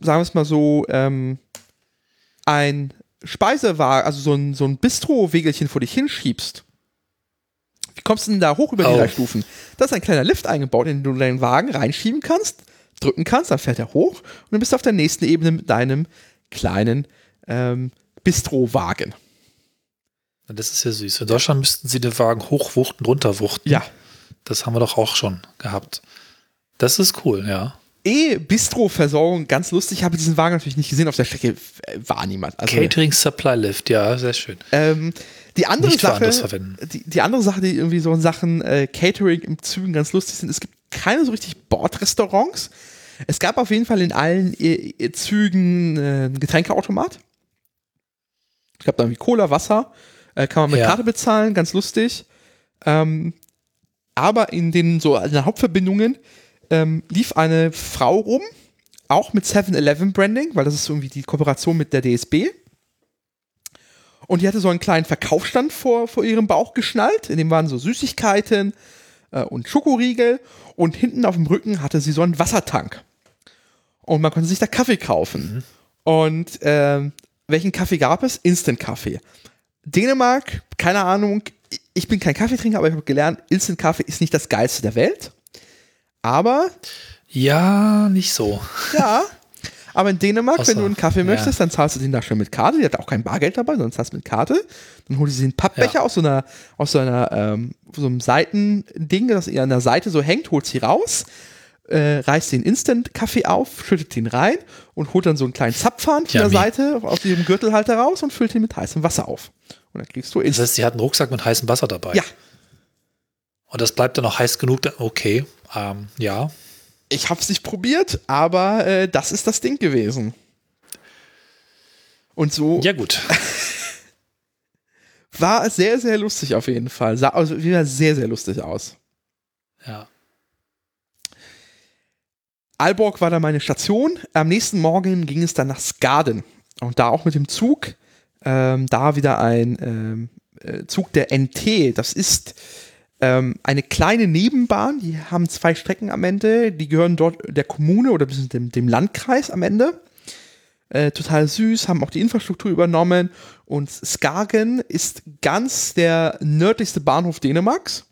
sagen wir es mal so, ähm, ein Speisewagen, also so ein, so ein Bistro-Wegelchen vor dich hinschiebst? Wie kommst du denn da hoch über die drei Stufen? Da ist ein kleiner Lift eingebaut, in den du deinen Wagen reinschieben kannst, drücken kannst, dann fährt er hoch und dann bist du auf der nächsten Ebene mit deinem kleinen ähm, Bistro-Wagen. Das ist ja süß. In Deutschland müssten sie den Wagen hochwuchten, runterwuchten. Ja. Das haben wir doch auch schon gehabt. Das ist cool, ja. E-Bistro-Versorgung, ganz lustig. Ich habe diesen Wagen natürlich nicht gesehen. Auf der Strecke äh, war niemand. Also, Catering Supply Lift, ja, sehr schön. Ähm, die andere Nicht Sache, die, die, andere Sache, die irgendwie so in Sachen äh, Catering im Zügen ganz lustig sind, es gibt keine so richtig Bordrestaurants. Es gab auf jeden Fall in allen e e Zügen äh, einen Getränkeautomat. Ich glaube, da irgendwie Cola, Wasser. Äh, kann man mit ja. Karte bezahlen, ganz lustig. Ähm, aber in den so in den Hauptverbindungen ähm, lief eine Frau rum, auch mit 7-Eleven Branding, weil das ist irgendwie die Kooperation mit der DSB. Und die hatte so einen kleinen Verkaufsstand vor, vor ihrem Bauch geschnallt, in dem waren so Süßigkeiten äh, und Schokoriegel und hinten auf dem Rücken hatte sie so einen Wassertank. Und man konnte sich da Kaffee kaufen. Mhm. Und äh, welchen Kaffee gab es? Instant-Kaffee. Dänemark, keine Ahnung, ich bin kein Kaffeetrinker, aber ich habe gelernt, Instant-Kaffee ist nicht das geilste der Welt. Aber. Ja, nicht so. Ja. Aber in Dänemark, Außer, wenn du einen Kaffee möchtest, ja. dann zahlst du den da schon mit Karte. Die hat auch kein Bargeld dabei, sondern zahlst mit Karte. Dann holst du den Pappbecher ja. aus so einer, aus so einer, ähm, so einem Seitending, das ihr an der Seite so hängt, holt sie raus, äh, reißt den Instant-Kaffee auf, schüttet den rein und holt dann so einen kleinen Zapfhahn von der Seite aus ihrem Gürtelhalter raus und füllt ihn mit heißem Wasser auf. Und dann kriegst du Instant. Das heißt, sie hat einen Rucksack mit heißem Wasser dabei. Ja. Und das bleibt dann noch heiß genug. Okay, ähm, ja. Ich habe es nicht probiert, aber äh, das ist das Ding gewesen. Und so. Ja, gut. war sehr, sehr lustig auf jeden Fall. Sah also wieder sehr, sehr lustig aus. Ja. Alborg war da meine Station. Am nächsten Morgen ging es dann nach Skaden. Und da auch mit dem Zug. Ähm, da wieder ein ähm, äh, Zug der NT. Das ist ähm, eine kleine Nebenbahn, die haben zwei Strecken am Ende, die gehören dort der Kommune oder dem, dem Landkreis am Ende. Äh, total süß, haben auch die Infrastruktur übernommen und Skagen ist ganz der nördlichste Bahnhof Dänemarks.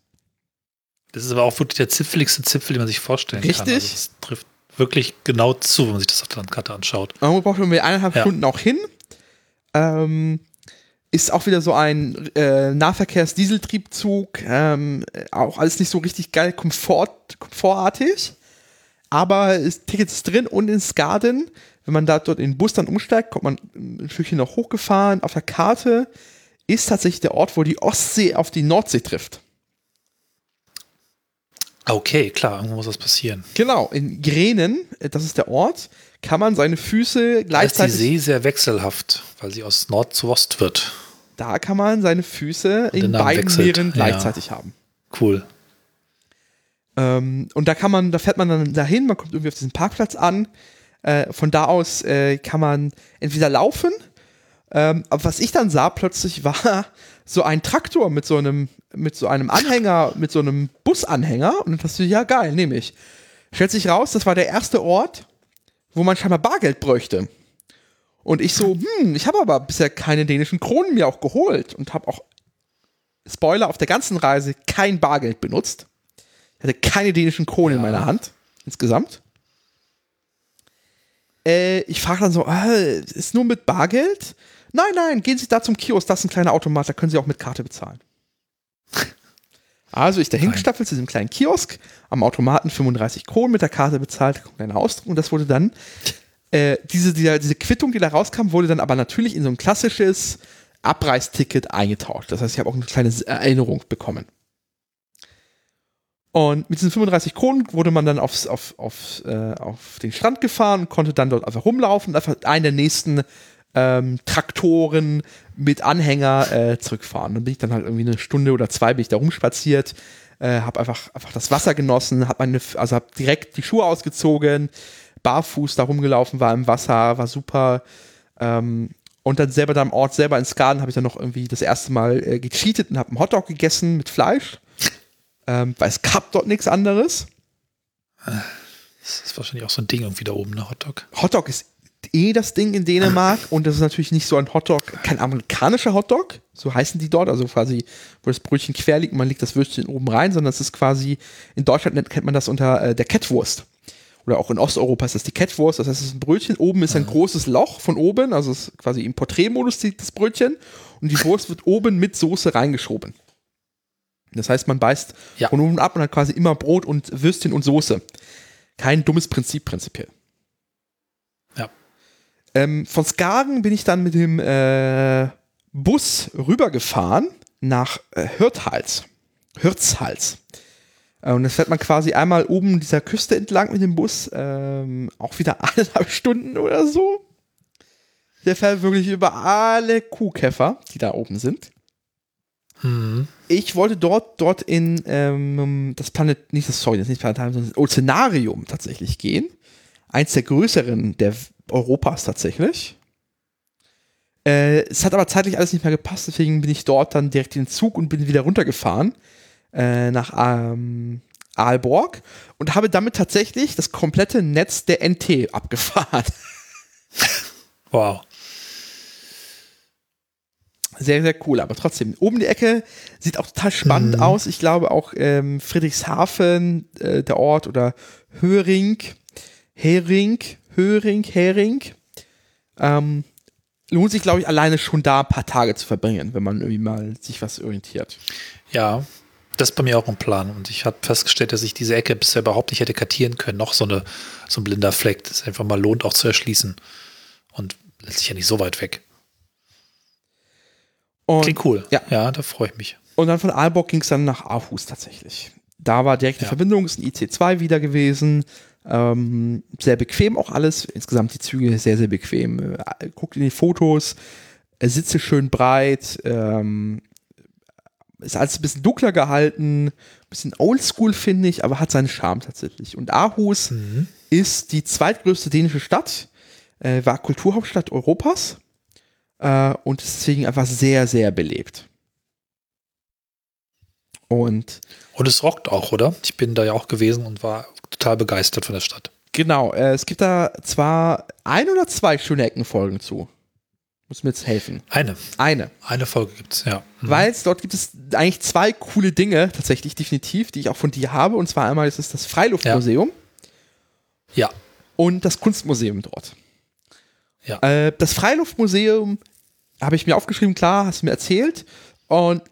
Das ist aber auch wirklich der zipfeligste Zipfel, den man sich vorstellen Richtig. kann. Richtig. Also das trifft wirklich genau zu, wenn man sich das auf der Landkarte anschaut. Man braucht irgendwie eineinhalb ja. Stunden auch hin. Ähm, ist auch wieder so ein äh, Nahverkehrs-Dieseltriebzug, ähm, auch alles nicht so richtig geil, Komfort, komfortartig. Aber ist Tickets drin und in Skaden, wenn man da dort in den Bus dann umsteigt, kommt man ein Stückchen noch hochgefahren. Auf der Karte ist tatsächlich der Ort, wo die Ostsee auf die Nordsee trifft. Okay, klar, irgendwo muss das passieren. Genau, in Grenen, äh, das ist der Ort, kann man seine Füße gleichzeitig. ist die See sehr wechselhaft, weil sie aus Nord zu Ost wird. Da kann man seine Füße in beiden wechselt. Meeren gleichzeitig ja. haben. Cool. Ähm, und da kann man, da fährt man dann dahin, man kommt irgendwie auf diesen Parkplatz an. Äh, von da aus äh, kann man entweder laufen, ähm, aber was ich dann sah plötzlich war so ein Traktor mit so einem, mit so einem Anhänger, mit so einem Busanhänger. Und dann dachte ich, ja geil, nehme ich. Stellt sich raus, das war der erste Ort, wo man scheinbar Bargeld bräuchte. Und ich so, hm, ich habe aber bisher keine dänischen Kronen mir auch geholt und habe auch, Spoiler, auf der ganzen Reise kein Bargeld benutzt. Ich hatte keine dänischen Kronen ja. in meiner Hand, insgesamt. Äh, ich frage dann so, äh, ist nur mit Bargeld? Nein, nein, gehen Sie da zum Kiosk, das ist ein kleiner Automat, da können Sie auch mit Karte bezahlen. Also ich dahin gestaffelt zu diesem kleinen Kiosk, am Automaten 35 Kronen mit der Karte bezahlt, kleiner Ausdruck und das wurde dann äh, diese, diese, Quittung, die da rauskam, wurde dann aber natürlich in so ein klassisches Abreisticket eingetauscht. Das heißt, ich habe auch eine kleine Erinnerung bekommen. Und mit diesen 35 Kronen wurde man dann aufs, auf, auf, äh, auf den Strand gefahren konnte dann dort einfach rumlaufen und einfach einen der nächsten ähm, Traktoren mit Anhänger äh, zurückfahren. Dann bin ich dann halt irgendwie eine Stunde oder zwei bin ich da rumspaziert, äh, habe einfach, einfach das Wasser genossen, habe also habe direkt die Schuhe ausgezogen, barfuß da rumgelaufen war im Wasser, war super. Ähm, und dann selber da am Ort, selber in Skaden, habe ich dann noch irgendwie das erste Mal äh, gecheatet und habe einen Hotdog gegessen mit Fleisch. Ähm, weil es gab dort nichts anderes. Das ist wahrscheinlich auch so ein Ding irgendwie da oben, ne Hotdog. Hotdog ist eh das Ding in Dänemark und das ist natürlich nicht so ein Hotdog, kein amerikanischer Hotdog, so heißen die dort, also quasi, wo das Brötchen quer liegt und man legt das Würstchen oben rein, sondern es ist quasi, in Deutschland kennt man das unter äh, der Kettwurst oder auch in Osteuropa ist das die Catwurst, das heißt, es ist ein Brötchen, oben ist ein mhm. großes Loch von oben, also es ist quasi im Porträtmodus das Brötchen und die Wurst wird oben mit Soße reingeschoben. Das heißt, man beißt ja. von oben ab und hat quasi immer Brot und Würstchen und Soße. Kein dummes Prinzip prinzipiell. Ja. Ähm, von Skagen bin ich dann mit dem äh, Bus rübergefahren nach äh, Hirthals. Hirtshals. Äh, und das fährt man quasi einmal oben dieser Küste entlang mit dem Bus, ähm, auch wieder eineinhalb Stunden oder so. Der fährt wirklich über alle Kuhkäfer, die da oben sind. Mhm. Ich wollte dort, dort in ähm, das Planet, nicht das, sorry, das ist nicht Planetarium, sondern das Ozeanarium tatsächlich gehen. Eins der größeren der Europas tatsächlich. Äh, es hat aber zeitlich alles nicht mehr gepasst, deswegen bin ich dort dann direkt in den Zug und bin wieder runtergefahren äh, nach ähm, Aalborg und habe damit tatsächlich das komplette Netz der NT abgefahren. Wow. Sehr, sehr cool, aber trotzdem. Oben die Ecke sieht auch total spannend mhm. aus. Ich glaube auch ähm, Friedrichshafen, äh, der Ort, oder Höring, Hering, Höring, Hering. Ähm, lohnt sich, glaube ich, alleine schon da ein paar Tage zu verbringen, wenn man irgendwie mal sich was orientiert. Ja, das ist bei mir auch ein Plan. Und ich habe festgestellt, dass ich diese Ecke bisher überhaupt nicht hätte kartieren können. Noch so, eine, so ein blinder Fleck, das einfach mal lohnt, auch zu erschließen. Und letztlich ja nicht so weit weg. Und, Klingt cool. Ja. ja, da freue ich mich. Und dann von Aalborg ging es dann nach Aarhus tatsächlich. Da war direkte ja. Verbindung, ist ein IC2 wieder gewesen. Ähm, sehr bequem auch alles. Insgesamt die Züge sehr, sehr bequem. Äh, guckt in die Fotos, Sitze schön breit, ähm, ist alles ein bisschen dunkler gehalten, ein bisschen oldschool, finde ich, aber hat seinen Charme tatsächlich. Und Aarhus mhm. ist die zweitgrößte dänische Stadt, äh, war Kulturhauptstadt Europas äh, und ist deswegen einfach sehr, sehr belebt. Und, und es rockt auch, oder? Ich bin da ja auch gewesen und war total begeistert von der Stadt. Genau, äh, es gibt da zwar ein oder zwei schöne Eckenfolgen zu. Muss mir jetzt helfen. Eine. Eine. Eine Folge gibt es, ja. Mhm. Weil dort gibt es eigentlich zwei coole Dinge, tatsächlich, definitiv, die ich auch von dir habe. Und zwar einmal ist es das Freiluftmuseum. Ja. ja. Und das Kunstmuseum dort. Ja. Äh, das Freiluftmuseum habe ich mir aufgeschrieben, klar, hast du mir erzählt. Und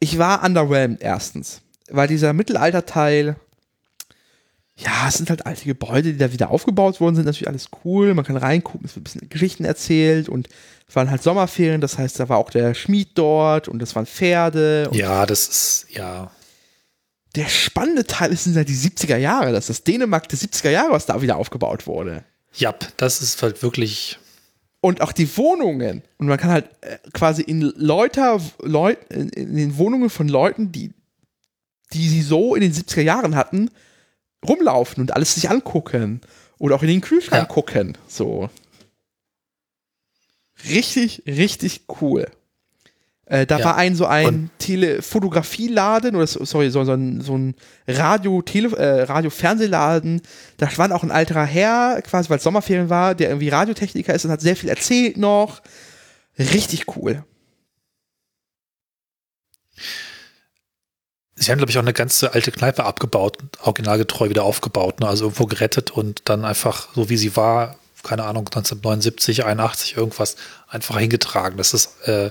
ich war underwhelmed erstens. Weil dieser Mittelalterteil ja, es sind halt alte Gebäude, die da wieder aufgebaut worden sind. Natürlich alles cool. Man kann reingucken, es wird ein bisschen Geschichten erzählt und es waren halt Sommerferien. Das heißt, da war auch der Schmied dort und das waren Pferde. ja, das ist, ja. Der spannende Teil ist, sind halt die 70er Jahre. Das ist das Dänemark der 70er Jahre, was da wieder aufgebaut wurde. Ja, das ist halt wirklich. Und auch die Wohnungen. Und man kann halt äh, quasi in Leute, Leut, in den Wohnungen von Leuten, die, die sie so in den 70er Jahren hatten, rumlaufen und alles sich angucken. Oder auch in den Kühlschrank ja. gucken. So. Richtig, richtig cool. Äh, da ja. war ein so ein Telefotografieladen oder sorry, so, so ein, so ein Radio, Tele, äh, Radio-Fernsehladen. Da war auch ein alter Herr, quasi weil es Sommerferien war, der irgendwie Radiotechniker ist und hat sehr viel erzählt noch. Richtig cool. Sie haben, glaube ich, auch eine ganze alte Kneipe abgebaut, originalgetreu wieder aufgebaut, ne? also irgendwo gerettet und dann einfach, so wie sie war, keine Ahnung, 1979, 81, irgendwas, einfach hingetragen. Das ist äh,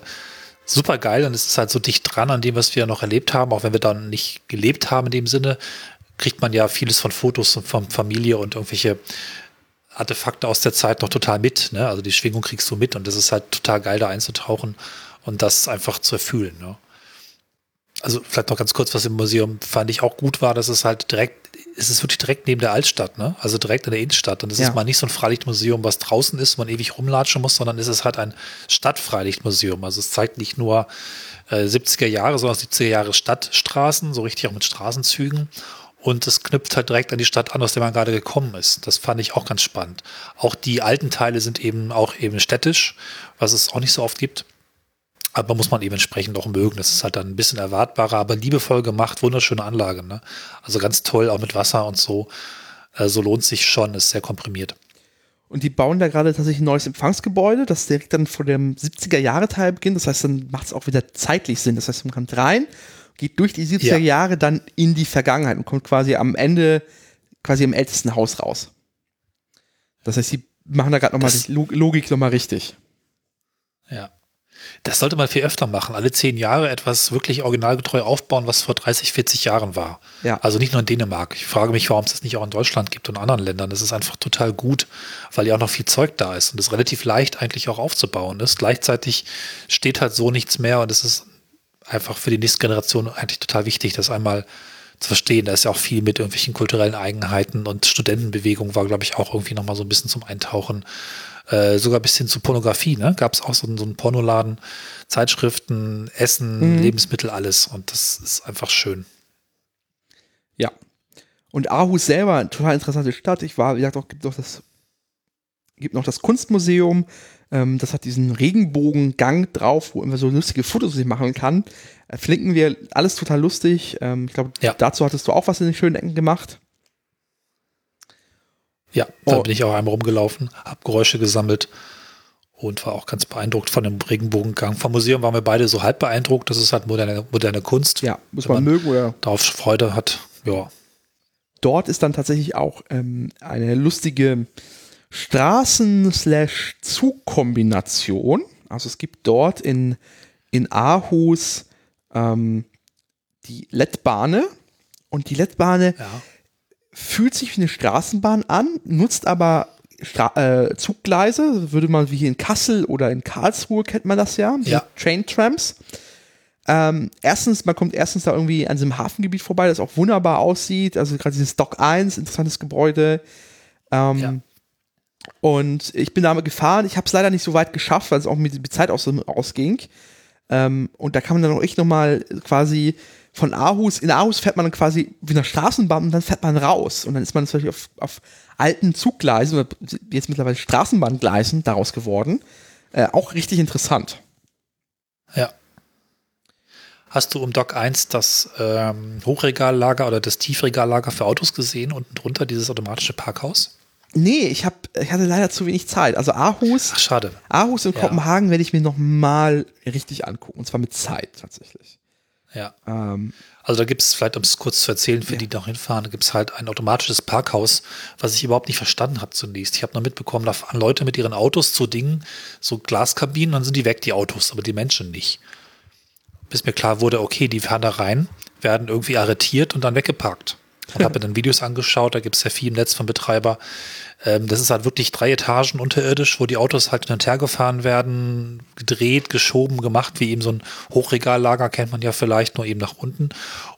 super geil und es ist halt so dicht dran an dem, was wir noch erlebt haben, auch wenn wir dann nicht gelebt haben in dem Sinne, kriegt man ja vieles von Fotos und von Familie und irgendwelche Artefakte aus der Zeit noch total mit. Ne? Also die Schwingung kriegst du mit und das ist halt total geil, da einzutauchen und das einfach zu erfüllen. Ne? Also vielleicht noch ganz kurz, was im Museum fand ich auch gut war, dass es halt direkt, es ist wirklich direkt neben der Altstadt, ne? Also direkt in der Innenstadt. Und es ja. ist mal nicht so ein Freilichtmuseum, was draußen ist, wo man ewig rumlatschen muss, sondern es ist halt ein Stadtfreilichtmuseum. Also es zeigt nicht nur äh, 70er Jahre, sondern 70er Jahre Stadtstraßen, so richtig auch mit Straßenzügen. Und es knüpft halt direkt an die Stadt an, aus der man gerade gekommen ist. Das fand ich auch ganz spannend. Auch die alten Teile sind eben auch eben städtisch, was es auch nicht so oft gibt. Aber muss man eben entsprechend auch mögen. Das ist halt dann ein bisschen erwartbarer, aber liebevoll gemacht, wunderschöne Anlage. Ne? Also ganz toll, auch mit Wasser und so. Äh, so lohnt sich schon, ist sehr komprimiert. Und die bauen da gerade tatsächlich ein neues Empfangsgebäude, das direkt dann vor dem 70er-Jahre-Teil beginnt. Das heißt, dann macht es auch wieder zeitlich Sinn. Das heißt, man kommt rein, geht durch die 70er Jahre dann in die Vergangenheit und kommt quasi am Ende quasi im ältesten Haus raus. Das heißt, sie machen da gerade nochmal die Logik nochmal richtig. Ja. Das sollte man viel öfter machen. Alle zehn Jahre etwas wirklich originalgetreu aufbauen, was vor 30, 40 Jahren war. Ja. Also nicht nur in Dänemark. Ich frage mich, warum es das nicht auch in Deutschland gibt und anderen Ländern. Das ist einfach total gut, weil ja auch noch viel Zeug da ist und es relativ leicht eigentlich auch aufzubauen ist. Gleichzeitig steht halt so nichts mehr und es ist einfach für die nächste Generation eigentlich total wichtig, das einmal zu verstehen. Da ist ja auch viel mit irgendwelchen kulturellen Eigenheiten und Studentenbewegung war, glaube ich, auch irgendwie nochmal so ein bisschen zum Eintauchen Äh, sogar bis hin zu Pornografie, ne? Gab es auch so, so einen Pornoladen, Zeitschriften, Essen, mhm. Lebensmittel, alles. Und das ist einfach schön. Ja. Und Aarhus selber, eine total interessante Stadt. Ich war, wie gesagt, auch, gibt noch das, gibt noch das Kunstmuseum. Ähm, das hat diesen Regenbogengang drauf, wo man so lustige Fotos machen kann. Äh, verlinken wir alles total lustig. Ähm, ich glaube, ja. dazu hattest du auch was in den schönen Ecken gemacht. Ja, da oh. bin ich auch einmal rumgelaufen, habe Geräusche gesammelt und war auch ganz beeindruckt von dem Regenbogengang. Vom Museum waren wir beide so halb beeindruckt. Das ist halt moderne, moderne Kunst. Ja, muss man, man mögen oder? Darauf Freude hat, ja. Dort ist dann tatsächlich auch ähm, eine lustige Straßen-Zug-Kombination. Also es gibt dort in, in Aarhus ähm, die Lettbahne und die Lettbahne ja fühlt sich wie eine Straßenbahn an, nutzt aber Stra äh, Zuggleise, würde man wie hier in Kassel oder in Karlsruhe kennt man das ja, ja. Train Trams. Ähm, erstens, man kommt erstens da irgendwie an diesem Hafengebiet vorbei, das auch wunderbar aussieht. Also gerade dieses Dock 1, interessantes Gebäude. Ähm, ja. Und ich bin damit gefahren. Ich habe es leider nicht so weit geschafft, weil es auch mit der Zeit aus, ausging. Ähm, und da kann man dann auch echt nochmal quasi von Aarhus, in Aarhus fährt man dann quasi wie eine Straßenbahn und dann fährt man raus. Und dann ist man zum auf, auf alten Zuggleisen oder jetzt mittlerweile Straßenbahngleisen daraus geworden. Äh, auch richtig interessant. Ja. Hast du um Dock 1 das ähm, Hochregallager oder das Tiefregallager für Autos gesehen? Unten drunter dieses automatische Parkhaus? Nee, ich, hab, ich hatte leider zu wenig Zeit. Also Aarhus. Ach, schade. Aarhus und ja. Kopenhagen werde ich mir noch mal richtig angucken. Und zwar mit Zeit tatsächlich. Ja. Ähm, also da gibt es, vielleicht um es kurz zu erzählen, für ja. die noch hinfahren, da gibt es halt ein automatisches Parkhaus, was ich überhaupt nicht verstanden habe zunächst. Ich habe nur mitbekommen, da fahren Leute mit ihren Autos zu Dingen, so Glaskabinen, dann sind die weg, die Autos, aber die Menschen nicht. Bis mir klar wurde, okay, die fahren da rein, werden irgendwie arretiert und dann weggeparkt. Und habe mir dann Videos angeschaut, da gibt es ja viel im Netz von Betreiber, ähm, das ist halt wirklich drei Etagen unterirdisch, wo die Autos halt hin und her gefahren werden, gedreht, geschoben, gemacht, wie eben so ein Hochregallager kennt man ja vielleicht, nur eben nach unten.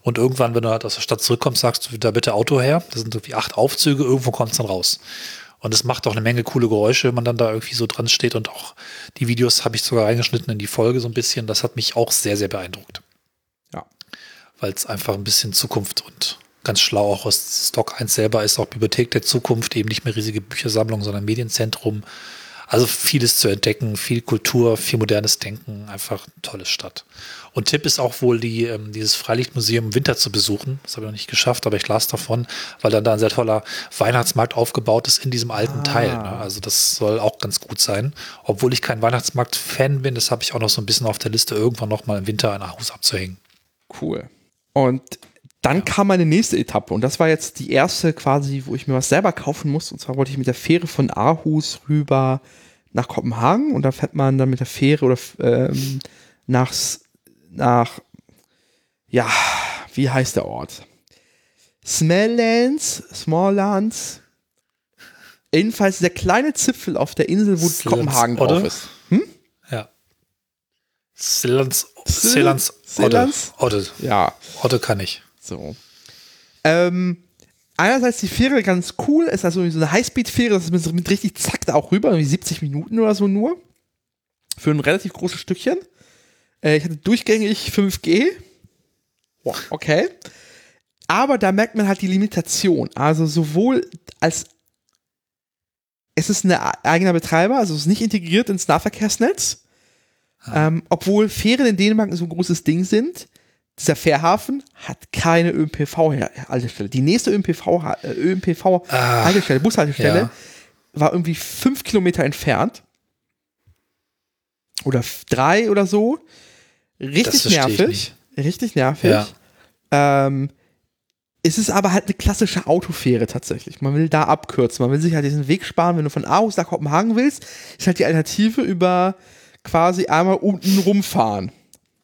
Und irgendwann, wenn du halt aus der Stadt zurückkommst, sagst du da bitte Auto her. Das sind irgendwie acht Aufzüge, irgendwo kommt es dann raus. Und es macht auch eine Menge coole Geräusche, wenn man dann da irgendwie so dran steht. Und auch die Videos habe ich sogar reingeschnitten in die Folge so ein bisschen. Das hat mich auch sehr, sehr beeindruckt. Ja. Weil es einfach ein bisschen Zukunft und ganz schlau auch aus Stock 1 selber ist auch Bibliothek der Zukunft, eben nicht mehr riesige Büchersammlung, sondern Medienzentrum. Also vieles zu entdecken, viel Kultur, viel modernes Denken, einfach eine tolle Stadt. Und Tipp ist auch wohl, die, ähm, dieses Freilichtmuseum im Winter zu besuchen. Das habe ich noch nicht geschafft, aber ich las davon, weil dann da ein sehr toller Weihnachtsmarkt aufgebaut ist in diesem alten ah. Teil. Ne? Also das soll auch ganz gut sein. Obwohl ich kein Weihnachtsmarkt-Fan bin, das habe ich auch noch so ein bisschen auf der Liste, irgendwann noch mal im Winter ein Haus abzuhängen. Cool. Und dann kam meine nächste Etappe und das war jetzt die erste quasi, wo ich mir was selber kaufen muss. Und zwar wollte ich mit der Fähre von Aarhus rüber nach Kopenhagen und da fährt man dann mit der Fähre oder ähm, nach, nach, ja, wie heißt der Ort? Smalllands, Smalllands. Jedenfalls der kleine Zipfel auf der Insel, wo Silence Kopenhagen drauf oder? ist. Hm? Ja. Silans, Silans, Silans, Odde. Ja. Odde kann ich. So. Ähm, einerseits die Fähre ganz cool, ist also so eine Highspeed-Fähre, das ist mit, richtig zack da auch rüber, irgendwie 70 Minuten oder so nur. Für ein relativ großes Stückchen. Äh, ich hatte durchgängig 5G. Wow, okay. Aber da merkt man halt die Limitation. Also sowohl als es ist ein eigener Betreiber, also es ist nicht integriert ins Nahverkehrsnetz. Ah. Ähm, obwohl Fähren in Dänemark so ein großes Ding sind, dieser Fährhafen hat keine ÖPNV-Haltestelle. Die nächste ÖPNV-Haltestelle, ÖPNV Bushaltestelle, ja. war irgendwie fünf Kilometer entfernt. Oder drei oder so. Richtig nervig. Richtig nervig. Ja. Ähm, es ist aber halt eine klassische Autofähre tatsächlich. Man will da abkürzen. Man will sich halt diesen Weg sparen. Wenn du von Aarhus nach Kopenhagen willst, ist halt die Alternative über quasi einmal unten rumfahren.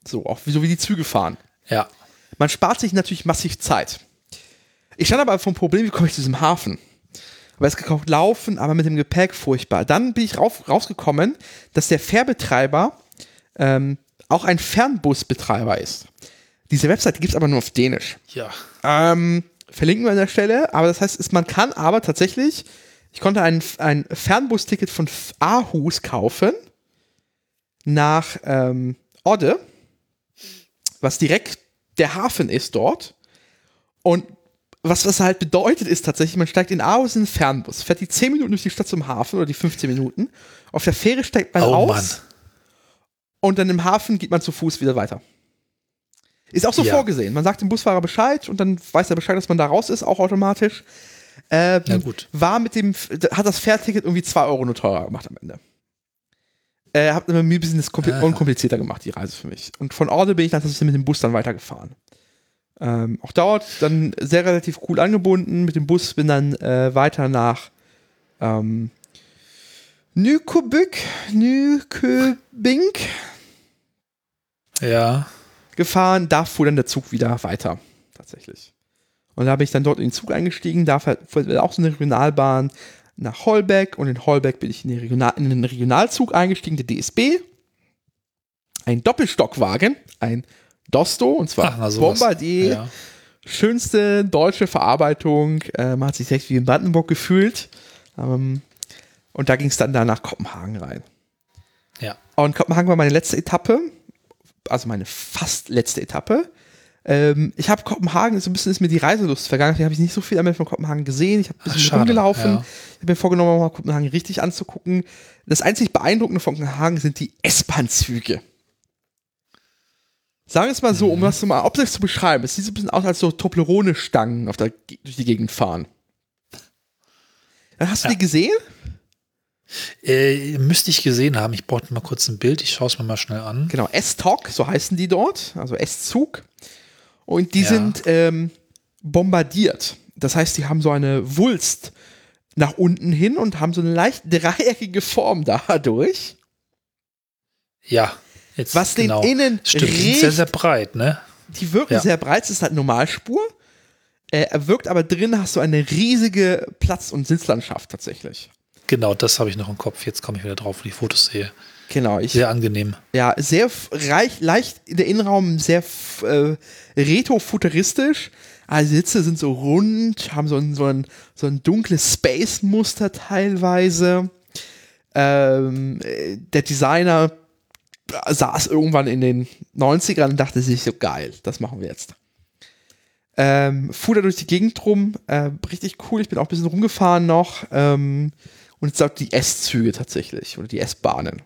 So, auch so wie die Züge fahren. Ja. Man spart sich natürlich massiv Zeit. Ich stand aber vom Problem, wie komme ich zu diesem Hafen? Aber es gekauft laufen, aber mit dem Gepäck furchtbar. Dann bin ich rauf, rausgekommen, dass der Fährbetreiber ähm, auch ein Fernbusbetreiber ist. Diese Webseite gibt es aber nur auf Dänisch. Ja. Ähm, verlinken wir an der Stelle, aber das heißt, man kann aber tatsächlich Ich konnte ein, ein Fernbusticket von Aarhus kaufen nach ähm, Odde, was direkt der Hafen ist dort. Und was das halt bedeutet, ist tatsächlich, man steigt in Aarhus in einen Fernbus, fährt die 10 Minuten durch die Stadt zum Hafen oder die 15 Minuten. Auf der Fähre steigt man oh, aus. Mann. Und dann im Hafen geht man zu Fuß wieder weiter. Ist auch so ja. vorgesehen. Man sagt dem Busfahrer Bescheid und dann weiß er Bescheid, dass man da raus ist, auch automatisch. Ähm, ja, gut. War mit dem, hat das Fährticket irgendwie 2 Euro nur teurer gemacht am Ende. Äh, hat mir ein bisschen das unkomplizierter gemacht, die Reise für mich. Und von Orde bin ich dann tatsächlich mit dem Bus dann weitergefahren. Ähm, auch dort dann sehr relativ cool angebunden. Mit dem Bus bin dann äh, weiter nach ähm, Nykobük, Nyköbink. Ja. Gefahren. Da fuhr dann der Zug wieder weiter. Tatsächlich. Und da bin ich dann dort in den Zug eingestiegen. Da fuhr auch so eine Regionalbahn nach Holbeck. Und in Holbeck bin ich in den, Regional in den Regionalzug eingestiegen, der DSB. Ein Doppelstockwagen, ein Dosto, und zwar Ach, Bombardier. Ja. Schönste deutsche Verarbeitung. Äh, man hat sich echt wie in Brandenburg gefühlt. Ähm, und da ging es dann da nach Kopenhagen rein. Ja. Und Kopenhagen war meine letzte Etappe, also meine fast letzte Etappe. Ähm, ich habe Kopenhagen, so ein bisschen ist mir die Reiselust vergangen, deswegen habe ich nicht so viel einmal von Kopenhagen gesehen. Ich habe ein bisschen Ach, rumgelaufen. Ja. Ich habe mir vorgenommen, mal Kopenhagen richtig anzugucken. Das einzig Beeindruckende von Kopenhagen sind die S-Bahn-Züge. Sagen wir es mal so, um mhm. das mal ob das zu beschreiben. Es sieht so ein bisschen aus, als so Toblerone-Stangen durch die Gegend fahren. Hast du ja. die gesehen? Äh, müsste ich gesehen haben. Ich brauchte mal kurz ein Bild. Ich schaue es mir mal schnell an. Genau, S-Talk, so heißen die dort. Also S-Zug. Und die ja. sind ähm, bombardiert. Das heißt, die haben so eine Wulst nach unten hin und haben so eine leicht dreieckige Form dadurch. Ja. Jetzt, was genau. den innen Stimmt, riecht, sehr, sehr breit, ne? Die wirken ja. sehr breit, es ist halt Normalspur. Äh, er wirkt aber drin, hast du eine riesige Platz- und Sitzlandschaft tatsächlich. Genau, das habe ich noch im Kopf. Jetzt komme ich wieder drauf, wo ich Fotos sehe. Genau, ich, sehr angenehm. Ja, sehr reich, leicht der Innenraum sehr äh, retro-futuristisch. Also die Sitze sind so rund, haben so ein, so ein, so ein dunkles Space-Muster teilweise. Ähm, der Designer saß irgendwann in den 90ern und dachte sich so geil, das machen wir jetzt. Ähm, fuhr da durch die Gegend rum, äh, richtig cool. Ich bin auch ein bisschen rumgefahren noch. Ähm, und jetzt sagt die S-Züge tatsächlich oder die S-Bahnen.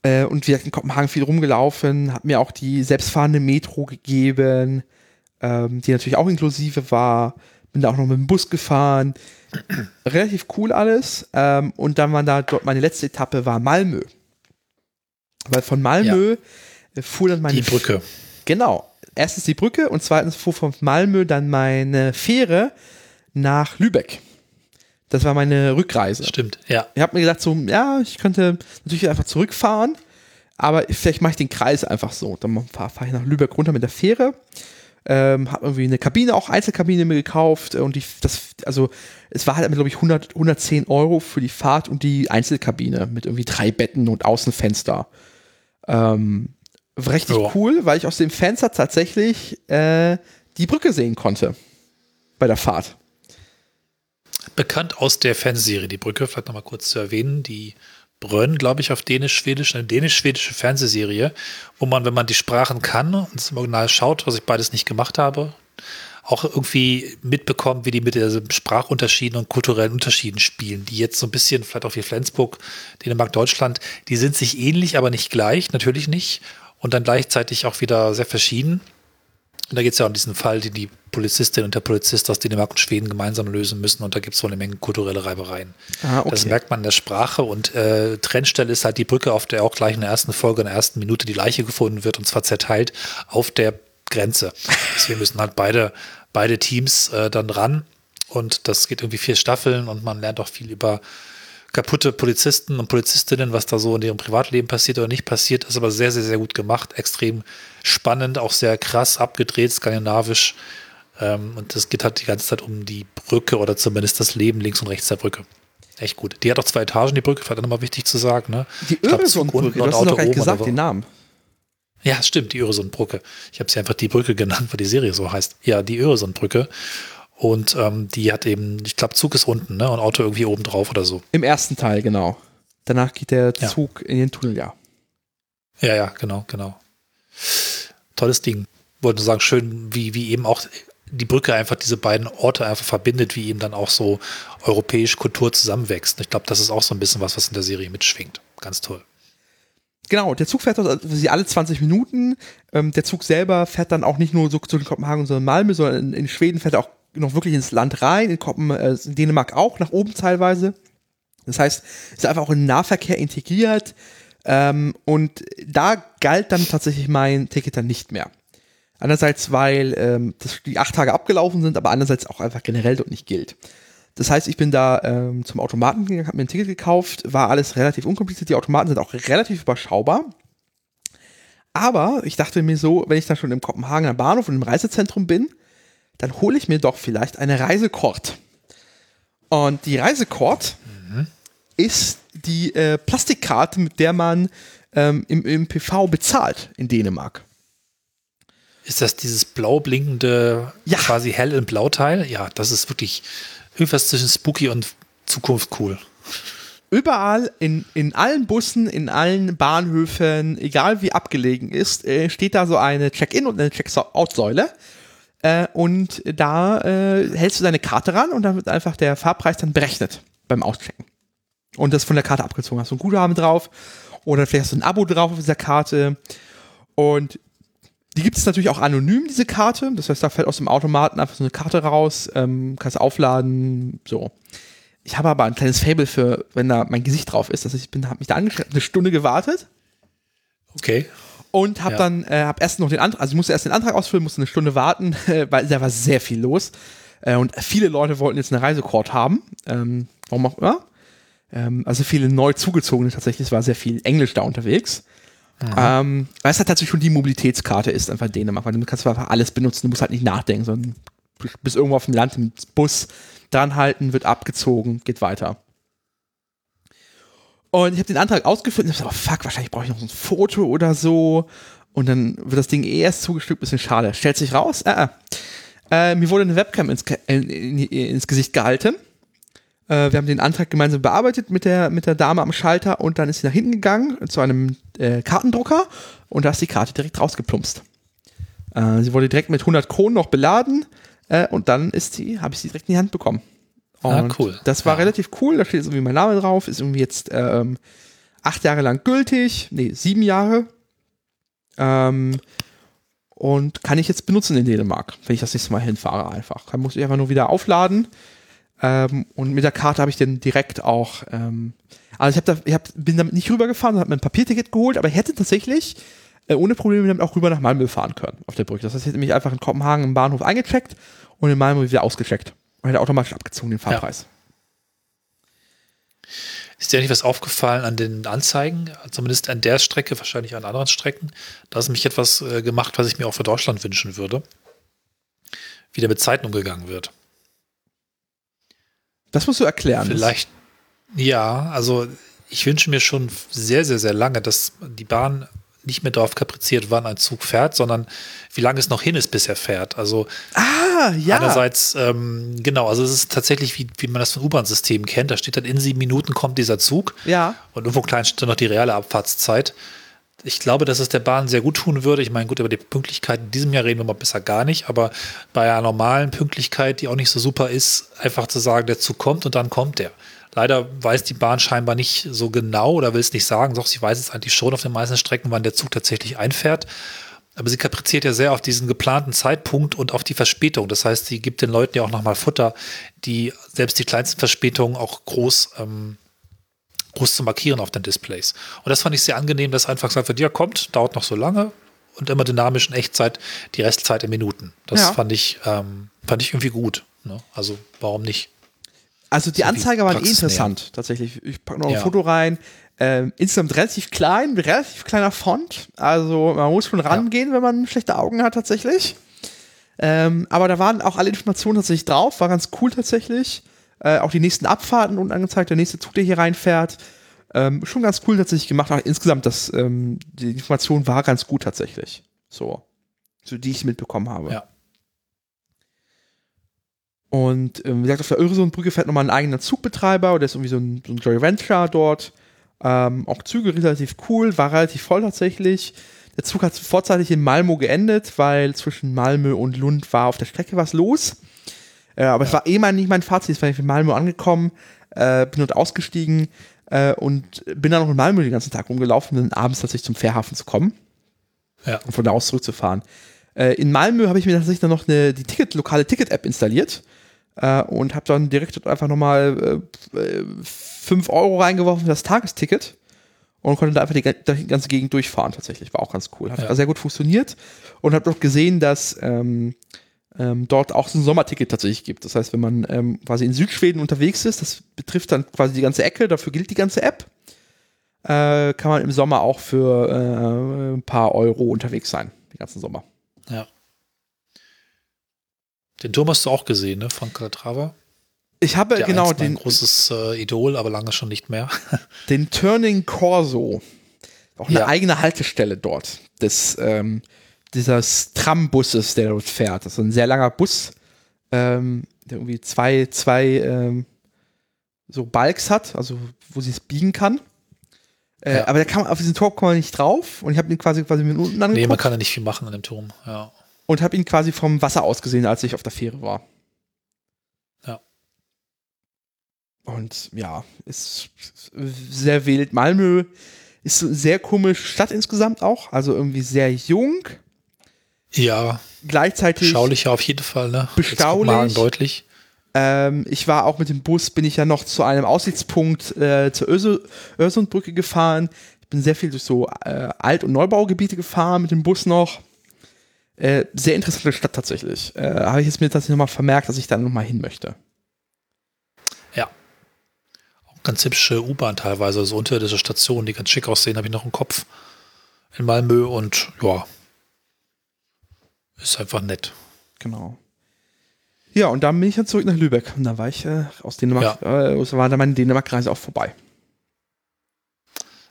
Äh, und wir in Kopenhagen viel rumgelaufen, hat mir auch die selbstfahrende Metro gegeben, ähm, die natürlich auch inklusive war. Bin da auch noch mit dem Bus gefahren. Relativ cool alles. Ähm, und dann war da dort meine letzte Etappe war Malmö. Weil von Malmö ja. fuhr dann meine Die Brücke. Genau. Erstens die Brücke und zweitens fuhr von Malmö dann meine Fähre nach Lübeck. Das war meine Rückreise. Stimmt, ja. Ich habe mir gedacht, so, ja, ich könnte natürlich einfach zurückfahren, aber vielleicht mache ich den Kreis einfach so. Dann fahre fahr ich nach Lübeck runter mit der Fähre ähm, habe irgendwie eine Kabine, auch Einzelkabine mir gekauft und die, das, also es war halt, glaube ich, 100, 110 Euro für die Fahrt und die Einzelkabine mit irgendwie drei Betten und Außenfenster. Ähm, richtig oh. cool, weil ich aus dem Fenster tatsächlich äh, die Brücke sehen konnte bei der Fahrt. Bekannt aus der Fernsehserie Die Brücke, vielleicht nochmal kurz zu erwähnen, die Brönn, glaube ich, auf Dänisch-Schwedisch, eine dänisch-schwedische Fernsehserie, wo man, wenn man die Sprachen kann und im Original schaut, was ich beides nicht gemacht habe, auch irgendwie mitbekommt, wie die mit den Sprachunterschieden und kulturellen Unterschieden spielen, die jetzt so ein bisschen, vielleicht auch wie Flensburg, Dänemark, Deutschland, die sind sich ähnlich, aber nicht gleich, natürlich nicht. Und dann gleichzeitig auch wieder sehr verschieden. Und da geht es ja um diesen Fall, den die Polizistin und der Polizist aus Dänemark und Schweden gemeinsam lösen müssen. Und da gibt es wohl eine Menge kulturelle Reibereien. Ah, okay. Das merkt man in der Sprache. Und äh, Trennstelle ist halt die Brücke, auf der auch gleich in der ersten Folge, in der ersten Minute die Leiche gefunden wird. Und zwar zerteilt auf der Grenze. Deswegen müssen halt beide, beide Teams äh, dann ran. Und das geht irgendwie vier Staffeln und man lernt auch viel über kaputte Polizisten und Polizistinnen, was da so in ihrem Privatleben passiert oder nicht passiert, ist aber sehr, sehr, sehr gut gemacht. Extrem spannend, auch sehr krass abgedreht, skandinavisch. Ähm, und es geht halt die ganze Zeit um die Brücke oder zumindest das Leben links und rechts der Brücke. Echt gut. Die hat auch zwei Etagen, die Brücke, vielleicht nochmal wichtig zu sagen. Ne? Die Öresundbrücke, du hast noch gar nicht gesagt, den Namen. Ja, stimmt, die Öresundbrücke. Ich habe sie einfach die Brücke genannt, weil die Serie so heißt. Ja, die Öresundbrücke. Und ähm, die hat eben, ich glaube, Zug ist unten, ne? Und Auto irgendwie oben drauf oder so. Im ersten Teil, genau. Danach geht der Zug ja. in den Tunnel, ja. Ja, ja, genau, genau. Tolles Ding. Wollte nur sagen, schön, wie, wie eben auch die Brücke einfach diese beiden Orte einfach verbindet, wie eben dann auch so europäische Kultur zusammenwächst. Ich glaube, das ist auch so ein bisschen was, was in der Serie mitschwingt. Ganz toll. Genau, der Zug fährt also alle 20 Minuten. Ähm, der Zug selber fährt dann auch nicht nur so zu Kopenhagen, sondern Malmö, sondern in, in Schweden fährt er auch noch wirklich ins Land rein, in, Kopen, äh, in Dänemark auch, nach oben teilweise. Das heißt, es ist einfach auch in Nahverkehr integriert. Ähm, und da galt dann tatsächlich mein Ticket dann nicht mehr. Einerseits, weil ähm, das, die acht Tage abgelaufen sind, aber andererseits auch einfach generell dort nicht gilt. Das heißt, ich bin da ähm, zum Automaten gegangen, habe mir ein Ticket gekauft, war alles relativ unkompliziert. Die Automaten sind auch relativ überschaubar. Aber ich dachte mir so, wenn ich dann schon im Kopenhagener Bahnhof und im Reisezentrum bin, dann hole ich mir doch vielleicht eine Reisekort. Und die Reisekort mhm. ist die äh, Plastikkarte, mit der man ähm, im, im PV bezahlt in Dänemark. Ist das dieses blau blinkende, ja. quasi hell in Blauteil? Ja, das ist wirklich irgendwas zwischen spooky und Zukunft cool. Überall, in, in allen Bussen, in allen Bahnhöfen, egal wie abgelegen ist, äh, steht da so eine Check-in und eine Check-out-Säule. Äh, und da äh, hältst du deine Karte ran und dann wird einfach der Fahrpreis dann berechnet beim Auschecken. Und das von der Karte abgezogen hast. du ein Guthaben drauf oder vielleicht hast du ein Abo drauf auf dieser Karte. Und die gibt es natürlich auch anonym, diese Karte. Das heißt, da fällt aus dem Automaten einfach so eine Karte raus, ähm, kannst aufladen, so. Ich habe aber ein kleines Fable für, wenn da mein Gesicht drauf ist. Also ich bin, habe mich da angeschrieben, eine Stunde gewartet. Okay. Und habe ja. dann, äh, habe erst noch den Antrag, also ich musste erst den Antrag ausfüllen, musste eine Stunde warten, weil da war sehr viel los. Äh, und viele Leute wollten jetzt eine Reisekord haben. Ähm, warum auch immer. Ähm, also viele neu zugezogene tatsächlich. Es war sehr viel Englisch da unterwegs. Ähm, weil es halt tatsächlich schon die Mobilitätskarte ist, einfach Dänemark, weil du kannst einfach alles benutzen, du musst halt nicht nachdenken, sondern bist irgendwo auf dem Land im Bus, dranhalten, wird abgezogen, geht weiter. Und ich habe den Antrag ausgefüllt und ich dachte, oh fuck, wahrscheinlich brauche ich noch so ein Foto oder so. Und dann wird das Ding eh erst zugestückt, bisschen schade. Stellt sich raus, äh, äh. Äh, mir wurde eine Webcam ins, in, in, ins Gesicht gehalten. Äh, wir haben den Antrag gemeinsam bearbeitet mit der, mit der Dame am Schalter und dann ist sie nach hinten gegangen zu einem äh, Kartendrucker und da ist die Karte direkt rausgeplumpst. Äh, sie wurde direkt mit 100 Kronen noch beladen äh, und dann ist sie, habe ich sie direkt in die Hand bekommen. Ah, und ah, cool. Das war ja. relativ cool, da steht jetzt irgendwie mein Name drauf, ist irgendwie jetzt ähm, acht Jahre lang gültig, nee, sieben Jahre. Ähm, und kann ich jetzt benutzen in Dänemark, wenn ich das nächste Mal hinfahre einfach. Dann muss ich einfach nur wieder aufladen ähm, und mit der Karte habe ich dann direkt auch, ähm, also ich, hab da, ich hab, bin damit nicht rübergefahren, habe mir ein Papierticket geholt, aber ich hätte tatsächlich äh, ohne Probleme damit auch rüber nach Malmö fahren können auf der Brücke. Das heißt, ich hätte mich einfach in Kopenhagen im Bahnhof eingecheckt und in Malmö wieder ausgecheckt und hätte automatisch abgezogen den Fahrpreis. Ja. Ist dir nicht was aufgefallen an den Anzeigen? Zumindest an der Strecke, wahrscheinlich an anderen Strecken. Da ist mich etwas äh, gemacht, was ich mir auch für Deutschland wünschen würde. Wie da mit Zeiten umgegangen wird. Das musst du erklären. Vielleicht, ja, also ich wünsche mir schon sehr, sehr, sehr lange, dass die Bahn nicht mehr darauf kapriziert, wann ein Zug fährt, sondern wie lange es noch hin ist, bis er fährt. Also ah, ja. einerseits, ähm, genau, also es ist tatsächlich, wie, wie man das von U-Bahn-Systemen kennt, da steht dann in sieben Minuten kommt dieser Zug. Ja. Und irgendwo klein steht dann noch die reale Abfahrtszeit. Ich glaube, dass es der Bahn sehr gut tun würde. Ich meine, gut, über die Pünktlichkeit in diesem Jahr reden wir mal besser gar nicht, aber bei einer normalen Pünktlichkeit, die auch nicht so super ist, einfach zu sagen, der Zug kommt und dann kommt der. Leider weiß die Bahn scheinbar nicht so genau oder will es nicht sagen, doch sie weiß es eigentlich schon auf den meisten Strecken, wann der Zug tatsächlich einfährt. Aber sie kapriziert ja sehr auf diesen geplanten Zeitpunkt und auf die Verspätung. Das heißt, sie gibt den Leuten ja auch nochmal Futter, die selbst die kleinsten Verspätungen auch groß ähm, groß zu markieren auf den Displays. Und das fand ich sehr angenehm, dass einfach gesagt wird, ja, kommt, dauert noch so lange und immer dynamisch in Echtzeit die Restzeit in Minuten. Das ja. fand ich, ähm, fand ich irgendwie gut. Ne? Also warum nicht? Also die so Anzeige war eh interessant, näher. tatsächlich. Ich packe noch ein ja. Foto rein. Ähm, insgesamt relativ klein, relativ kleiner Font. Also man muss schon rangehen, ja. wenn man schlechte Augen hat, tatsächlich. Ähm, aber da waren auch alle Informationen tatsächlich drauf, war ganz cool tatsächlich. Äh, auch die nächsten Abfahrten und angezeigt, der nächste Zug, der hier reinfährt. Ähm, schon ganz cool tatsächlich gemacht. Aber insgesamt, das, ähm, die Information war ganz gut tatsächlich. So. So, die ich mitbekommen habe. Ja. Und ähm, wie gesagt, auf der Öresundbrücke fährt nochmal ein eigener Zugbetreiber oder ist irgendwie so ein, so ein Joy Venture dort. Ähm, auch Züge relativ cool, war relativ voll tatsächlich. Der Zug hat vorzeitig in Malmö geendet, weil zwischen Malmö und Lund war auf der Strecke was los. Äh, aber ja. es war eh mal nicht mein Fazit, es war ich in Malmö angekommen, äh, bin dort ausgestiegen äh, und bin dann noch in Malmö den ganzen Tag rumgelaufen, um dann abends tatsächlich zum Fährhafen zu kommen. Ja. Und von da aus zurückzufahren. Äh, in Malmö habe ich mir tatsächlich dann noch eine, die Ticket, lokale Ticket-App installiert äh, und habe dann direkt einfach nochmal äh, 5 Euro reingeworfen für das Tagesticket und konnte da einfach die, die, ganze Gegend durchfahren tatsächlich. War auch ganz cool. Hat ja. sehr gut funktioniert und habe doch gesehen, dass ähm, ähm, dort auch so ein Sommerticket tatsächlich gibt. Das heißt, wenn man ähm, quasi in Südschweden unterwegs ist, das betrifft dann quasi die ganze Ecke, dafür gilt die ganze App, äh, kann man im Sommer auch für äh, ein paar Euro unterwegs sein, den ganzen Sommer. Ja. Den Turm hast du auch gesehen, ne, von Calatrava? Ich habe Der genau den. Ein großes äh, Idol, aber lange schon nicht mehr. den Turning Corso. Auch eine ja. eigene Haltestelle dort. Des, ähm, dieses Trambusses, der dort fährt. Das ist ein sehr langer Bus, ähm, der irgendwie zwei, zwei ähm, so Balks hat, also wo sie es biegen kann. Äh, ja. Aber der kann, auf diesen Turm kommt man nicht drauf und ich habe ihn quasi quasi mit unten angeguckt. Nee, man kann ja nicht viel machen an dem Turm, ja. Und habe ihn quasi vom Wasser aus gesehen, als ich auf der Fähre war. Ja. Und ja, ist sehr wild. Malmö ist eine sehr komische Stadt insgesamt auch, also irgendwie sehr jung. Ja. Gleichzeitig. Schaulicher auf jeden Fall, ne? Beschaulich. deutlich. Ähm, ich war auch mit dem Bus, bin ich ja noch zu einem Aussichtspunkt äh, zur Öresundbrücke gefahren. Ich bin sehr viel durch so äh, Alt- und Neubaugebiete gefahren mit dem Bus noch. Äh, sehr interessante Stadt tatsächlich. Äh, Habe ich jetzt mir tatsächlich nochmal vermerkt, dass ich da nochmal hin möchte. Ja. Auch ganz hübsche U-Bahn teilweise, so unterirdische Stationen, die ganz schick aussehen, habe ich noch im Kopf. In Malmö und ja. Ist einfach nett. Genau. Ja, und dann bin ich dann zurück nach Lübeck. Und da war ich äh, aus Dänemark, ja. äh, war dann meine Dänemark-Reise auch vorbei.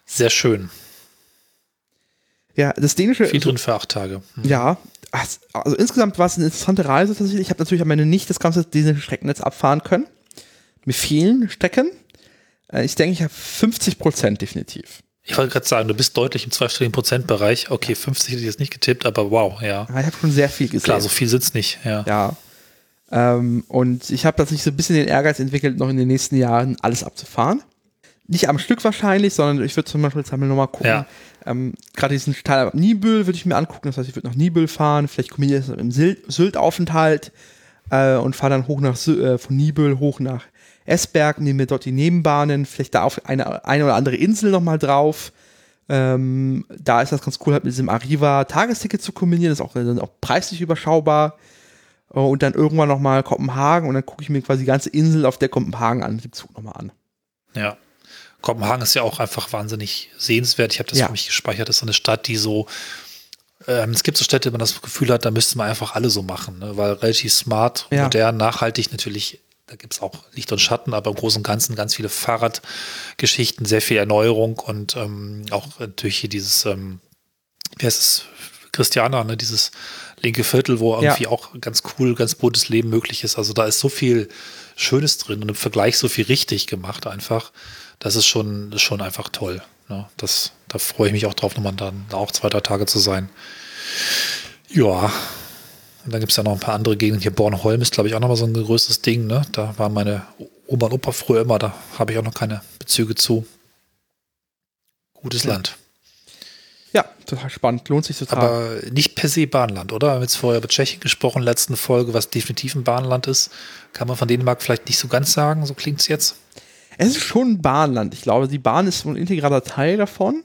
Sehr schön. Ja, das dänische. Viel drin für acht Tage. Mhm. Ja, also insgesamt war es eine interessante Reise tatsächlich. Ich habe natürlich am Ende nicht das ganze dänische Streckennetz abfahren können. Mit vielen Strecken. Äh, ich denke, ich habe 50 Prozent definitiv. Ich wollte gerade sagen, du bist deutlich im zweistelligen Prozentbereich. Okay, 50 hätte ich jetzt nicht getippt, aber wow, ja. ja ich habe schon sehr viel gesehen. Klar, so viel sitzt nicht, ja. Ja. Ähm, und ich habe tatsächlich so ein bisschen den Ehrgeiz entwickelt, noch in den nächsten Jahren alles abzufahren. Nicht am Stück wahrscheinlich, sondern ich würde zum Beispiel jetzt einmal nochmal gucken. Ja. Ähm, Gerade diesen Teil Nibel würde ich mir angucken. Das heißt, ich würde nach Nibel fahren, vielleicht kombiniere ich das mit einem Sylt-Aufenthalt äh, und fahre dann hoch nach äh, von Nibel hoch nach Esberg, nehme mir dort die Nebenbahnen, vielleicht da auf eine, eine oder andere Insel nochmal drauf. Ähm, da ist das ganz cool, halt mit diesem Arriva-Tagesticket zu kombinieren. Das ist auch, dann auch preislich überschaubar. Äh, und dann irgendwann nochmal Kopenhagen und dann gucke ich mir quasi die ganze Insel auf der Kopenhagen an, den Zug nochmal an. Ja. Kopenhagen ist ja auch einfach wahnsinnig sehenswert. Ich habe das ja. für mich gespeichert. Das ist eine Stadt, die so, ähm, es gibt so Städte, wo man das Gefühl hat, da müsste man einfach alle so machen, ne? weil relativ smart, ja. modern, nachhaltig natürlich da gibt es auch Licht und Schatten, aber im Großen und Ganzen ganz viele Fahrradgeschichten, sehr viel Erneuerung und ähm, auch natürlich hier dieses, ähm, wie heißt es, Christiana, ne, dieses linke Viertel, wo irgendwie ja. auch ganz cool, ganz buntes Leben möglich ist. Also da ist so viel Schönes drin und im Vergleich so viel richtig gemacht einfach. Das ist schon, ist schon einfach toll. Ne? Das, da freue ich mich auch drauf, nochmal dann auch zwei, drei Tage zu sein. Ja. Und dann gibt es ja noch ein paar andere Gegenden. Hier Bornholm ist, glaube ich, auch nochmal so ein größeres Ding. Ne? Da waren meine Oma und Opa früher immer, da habe ich auch noch keine Bezüge zu. Gutes ja. Land. Ja, total spannend. Lohnt sich total. Aber nicht per se Bahnland, oder? Wir haben jetzt vorher über Tschechien gesprochen, letzten Folge, was definitiv ein Bahnland ist. Kann man von Dänemark vielleicht nicht so ganz sagen, so klingt es jetzt. Es ist schon ein Bahnland. Ich glaube, die Bahn ist ein integraler Teil davon.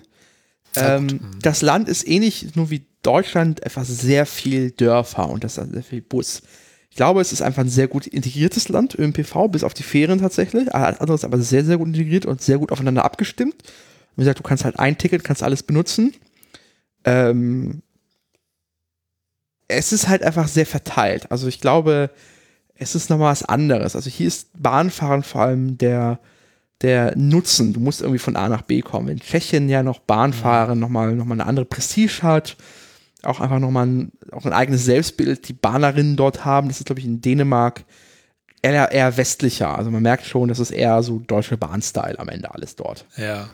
Ähm, mhm. das Land ist ähnlich nur wie Deutschland, etwas sehr viel Dörfer und das ist sehr viel Bus. Ich glaube, es ist einfach ein sehr gut integriertes Land, ÖMPV, bis auf die Ferien tatsächlich. Alles andere ist aber sehr, sehr gut integriert und sehr gut aufeinander abgestimmt. Wie gesagt, du kannst halt ein Ticket, kannst alles benutzen ähm, es ist halt einfach sehr verteilt. Also ich glaube, es ist nochmal was anderes. Also hier ist Bahnfahren vor allem der, der Nutzen. Du musst irgendwie von A nach B kommen. In Tschechien ja noch Bahnfahren mhm. nochmal noch mal eine andere Prestige hat. Auch einfach nochmal ein, auch ein eigenes Selbstbild, die Bahnerinnen dort haben. Das ist, glaube ich, in Dänemark eher, eher westlicher. Also man merkt schon, das ist eher so deutsche Bahn-Style am Ende alles dort. Ja.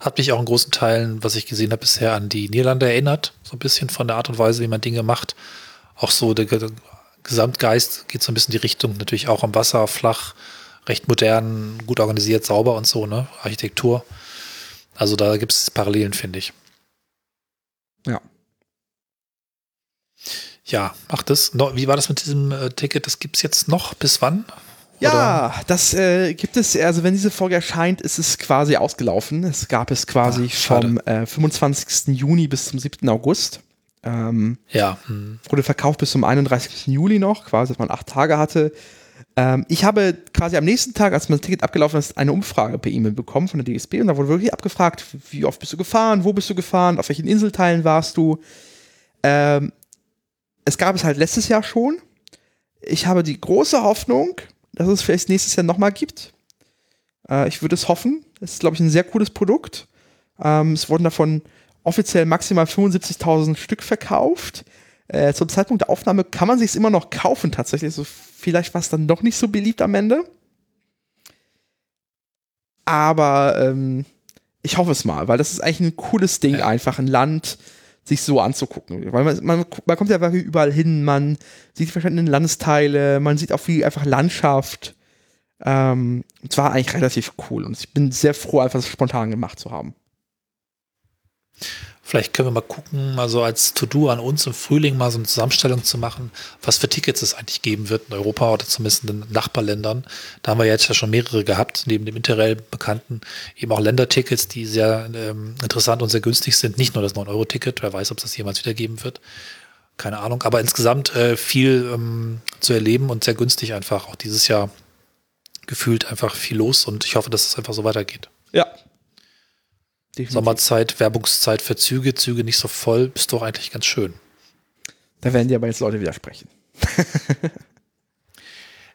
Hat mich auch in großen Teilen, was ich gesehen habe, bisher an die Niederlande erinnert. So ein bisschen von der Art und Weise, wie man Dinge macht. Auch so der, Gesamtgeist geht so ein bisschen die Richtung, natürlich auch am Wasser, flach, recht modern, gut organisiert, sauber und so, ne? Architektur. Also da gibt es Parallelen, finde ich. Ja. Ja, macht das. Wie war das mit diesem äh, Ticket? Das gibt es jetzt noch? Bis wann? Ja, das äh, gibt es, also wenn diese Folge erscheint, ist es quasi ausgelaufen. Es gab es quasi Ach, vom äh, 25. Juni bis zum 7. August. Ähm, ja. Hm. Wurde verkauft bis zum 31. Juli noch, quasi, dass man acht Tage hatte. Ähm, ich habe quasi am nächsten Tag, als mein Ticket abgelaufen ist, eine Umfrage per E-Mail bekommen von der DSB und da wurde wirklich abgefragt, wie oft bist du gefahren, wo bist du gefahren, auf welchen Inselteilen warst du. Ähm, es gab es halt letztes Jahr schon. Ich habe die große Hoffnung, dass es vielleicht nächstes Jahr nochmal gibt. Äh, ich würde es hoffen. Es ist, glaube ich, ein sehr cooles Produkt. Ähm, es wurden davon offiziell maximal 75.000 Stück verkauft. Äh, zum Zeitpunkt der Aufnahme kann man sich es immer noch kaufen tatsächlich. Also vielleicht war es dann doch nicht so beliebt am Ende. Aber ähm, ich hoffe es mal, weil das ist eigentlich ein cooles Ding, einfach ein Land sich so anzugucken. Weil man, man, man kommt ja überall hin, man sieht die verschiedenen Landesteile, man sieht auch viel einfach Landschaft. Ähm, es war eigentlich relativ cool und ich bin sehr froh, einfach das spontan gemacht zu haben. Vielleicht können wir mal gucken, mal so als To-Do an uns im Frühling mal so eine Zusammenstellung zu machen, was für Tickets es eigentlich geben wird in Europa oder zumindest in den Nachbarländern. Da haben wir jetzt ja schon mehrere gehabt, neben dem Interrail bekannten, eben auch Ländertickets, die sehr ähm, interessant und sehr günstig sind. Nicht nur das 9-Euro-Ticket, wer weiß, ob es das jemals wieder geben wird. Keine Ahnung, aber insgesamt äh, viel ähm, zu erleben und sehr günstig einfach. Auch dieses Jahr gefühlt einfach viel los und ich hoffe, dass es einfach so weitergeht. Definitiv. Sommerzeit, Werbungszeit für Züge, Züge nicht so voll, ist doch eigentlich ganz schön. Da werden dir aber jetzt Leute widersprechen.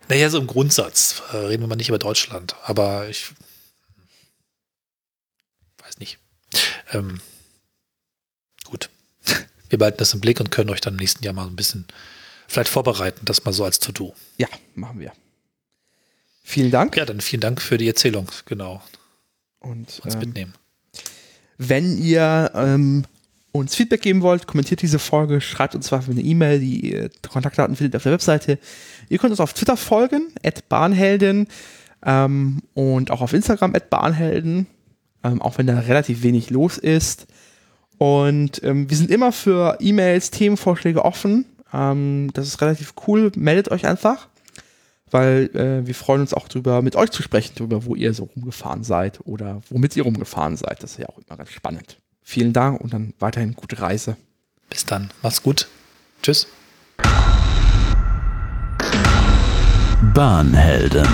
naja, so im Grundsatz äh, reden wir mal nicht über Deutschland, aber ich weiß nicht. Ähm, gut. Wir behalten das im Blick und können euch dann im nächsten Jahr mal ein bisschen vielleicht vorbereiten, das mal so als To-Do. Ja, machen wir. Vielen Dank. Ja, dann vielen Dank für die Erzählung, genau. Und uns ähm, mitnehmen. Wenn ihr ähm, uns Feedback geben wollt, kommentiert diese Folge, schreibt uns zwar eine E-Mail, die äh, Kontaktdaten findet ihr auf der Webseite. Ihr könnt uns auf Twitter folgen, at Bahnhelden ähm, und auch auf Instagram at Bahnhelden, ähm, auch wenn da relativ wenig los ist. Und ähm, wir sind immer für E-Mails, Themenvorschläge offen. Ähm, das ist relativ cool. Meldet euch einfach weil äh, wir freuen uns auch drüber, mit euch zu sprechen, darüber, wo ihr so rumgefahren seid oder womit ihr rumgefahren seid. Das ist ja auch immer ganz spannend. Vielen Dank und dann weiterhin gute Reise. Bis dann. Mach's gut. Tschüss. Bahnhelden.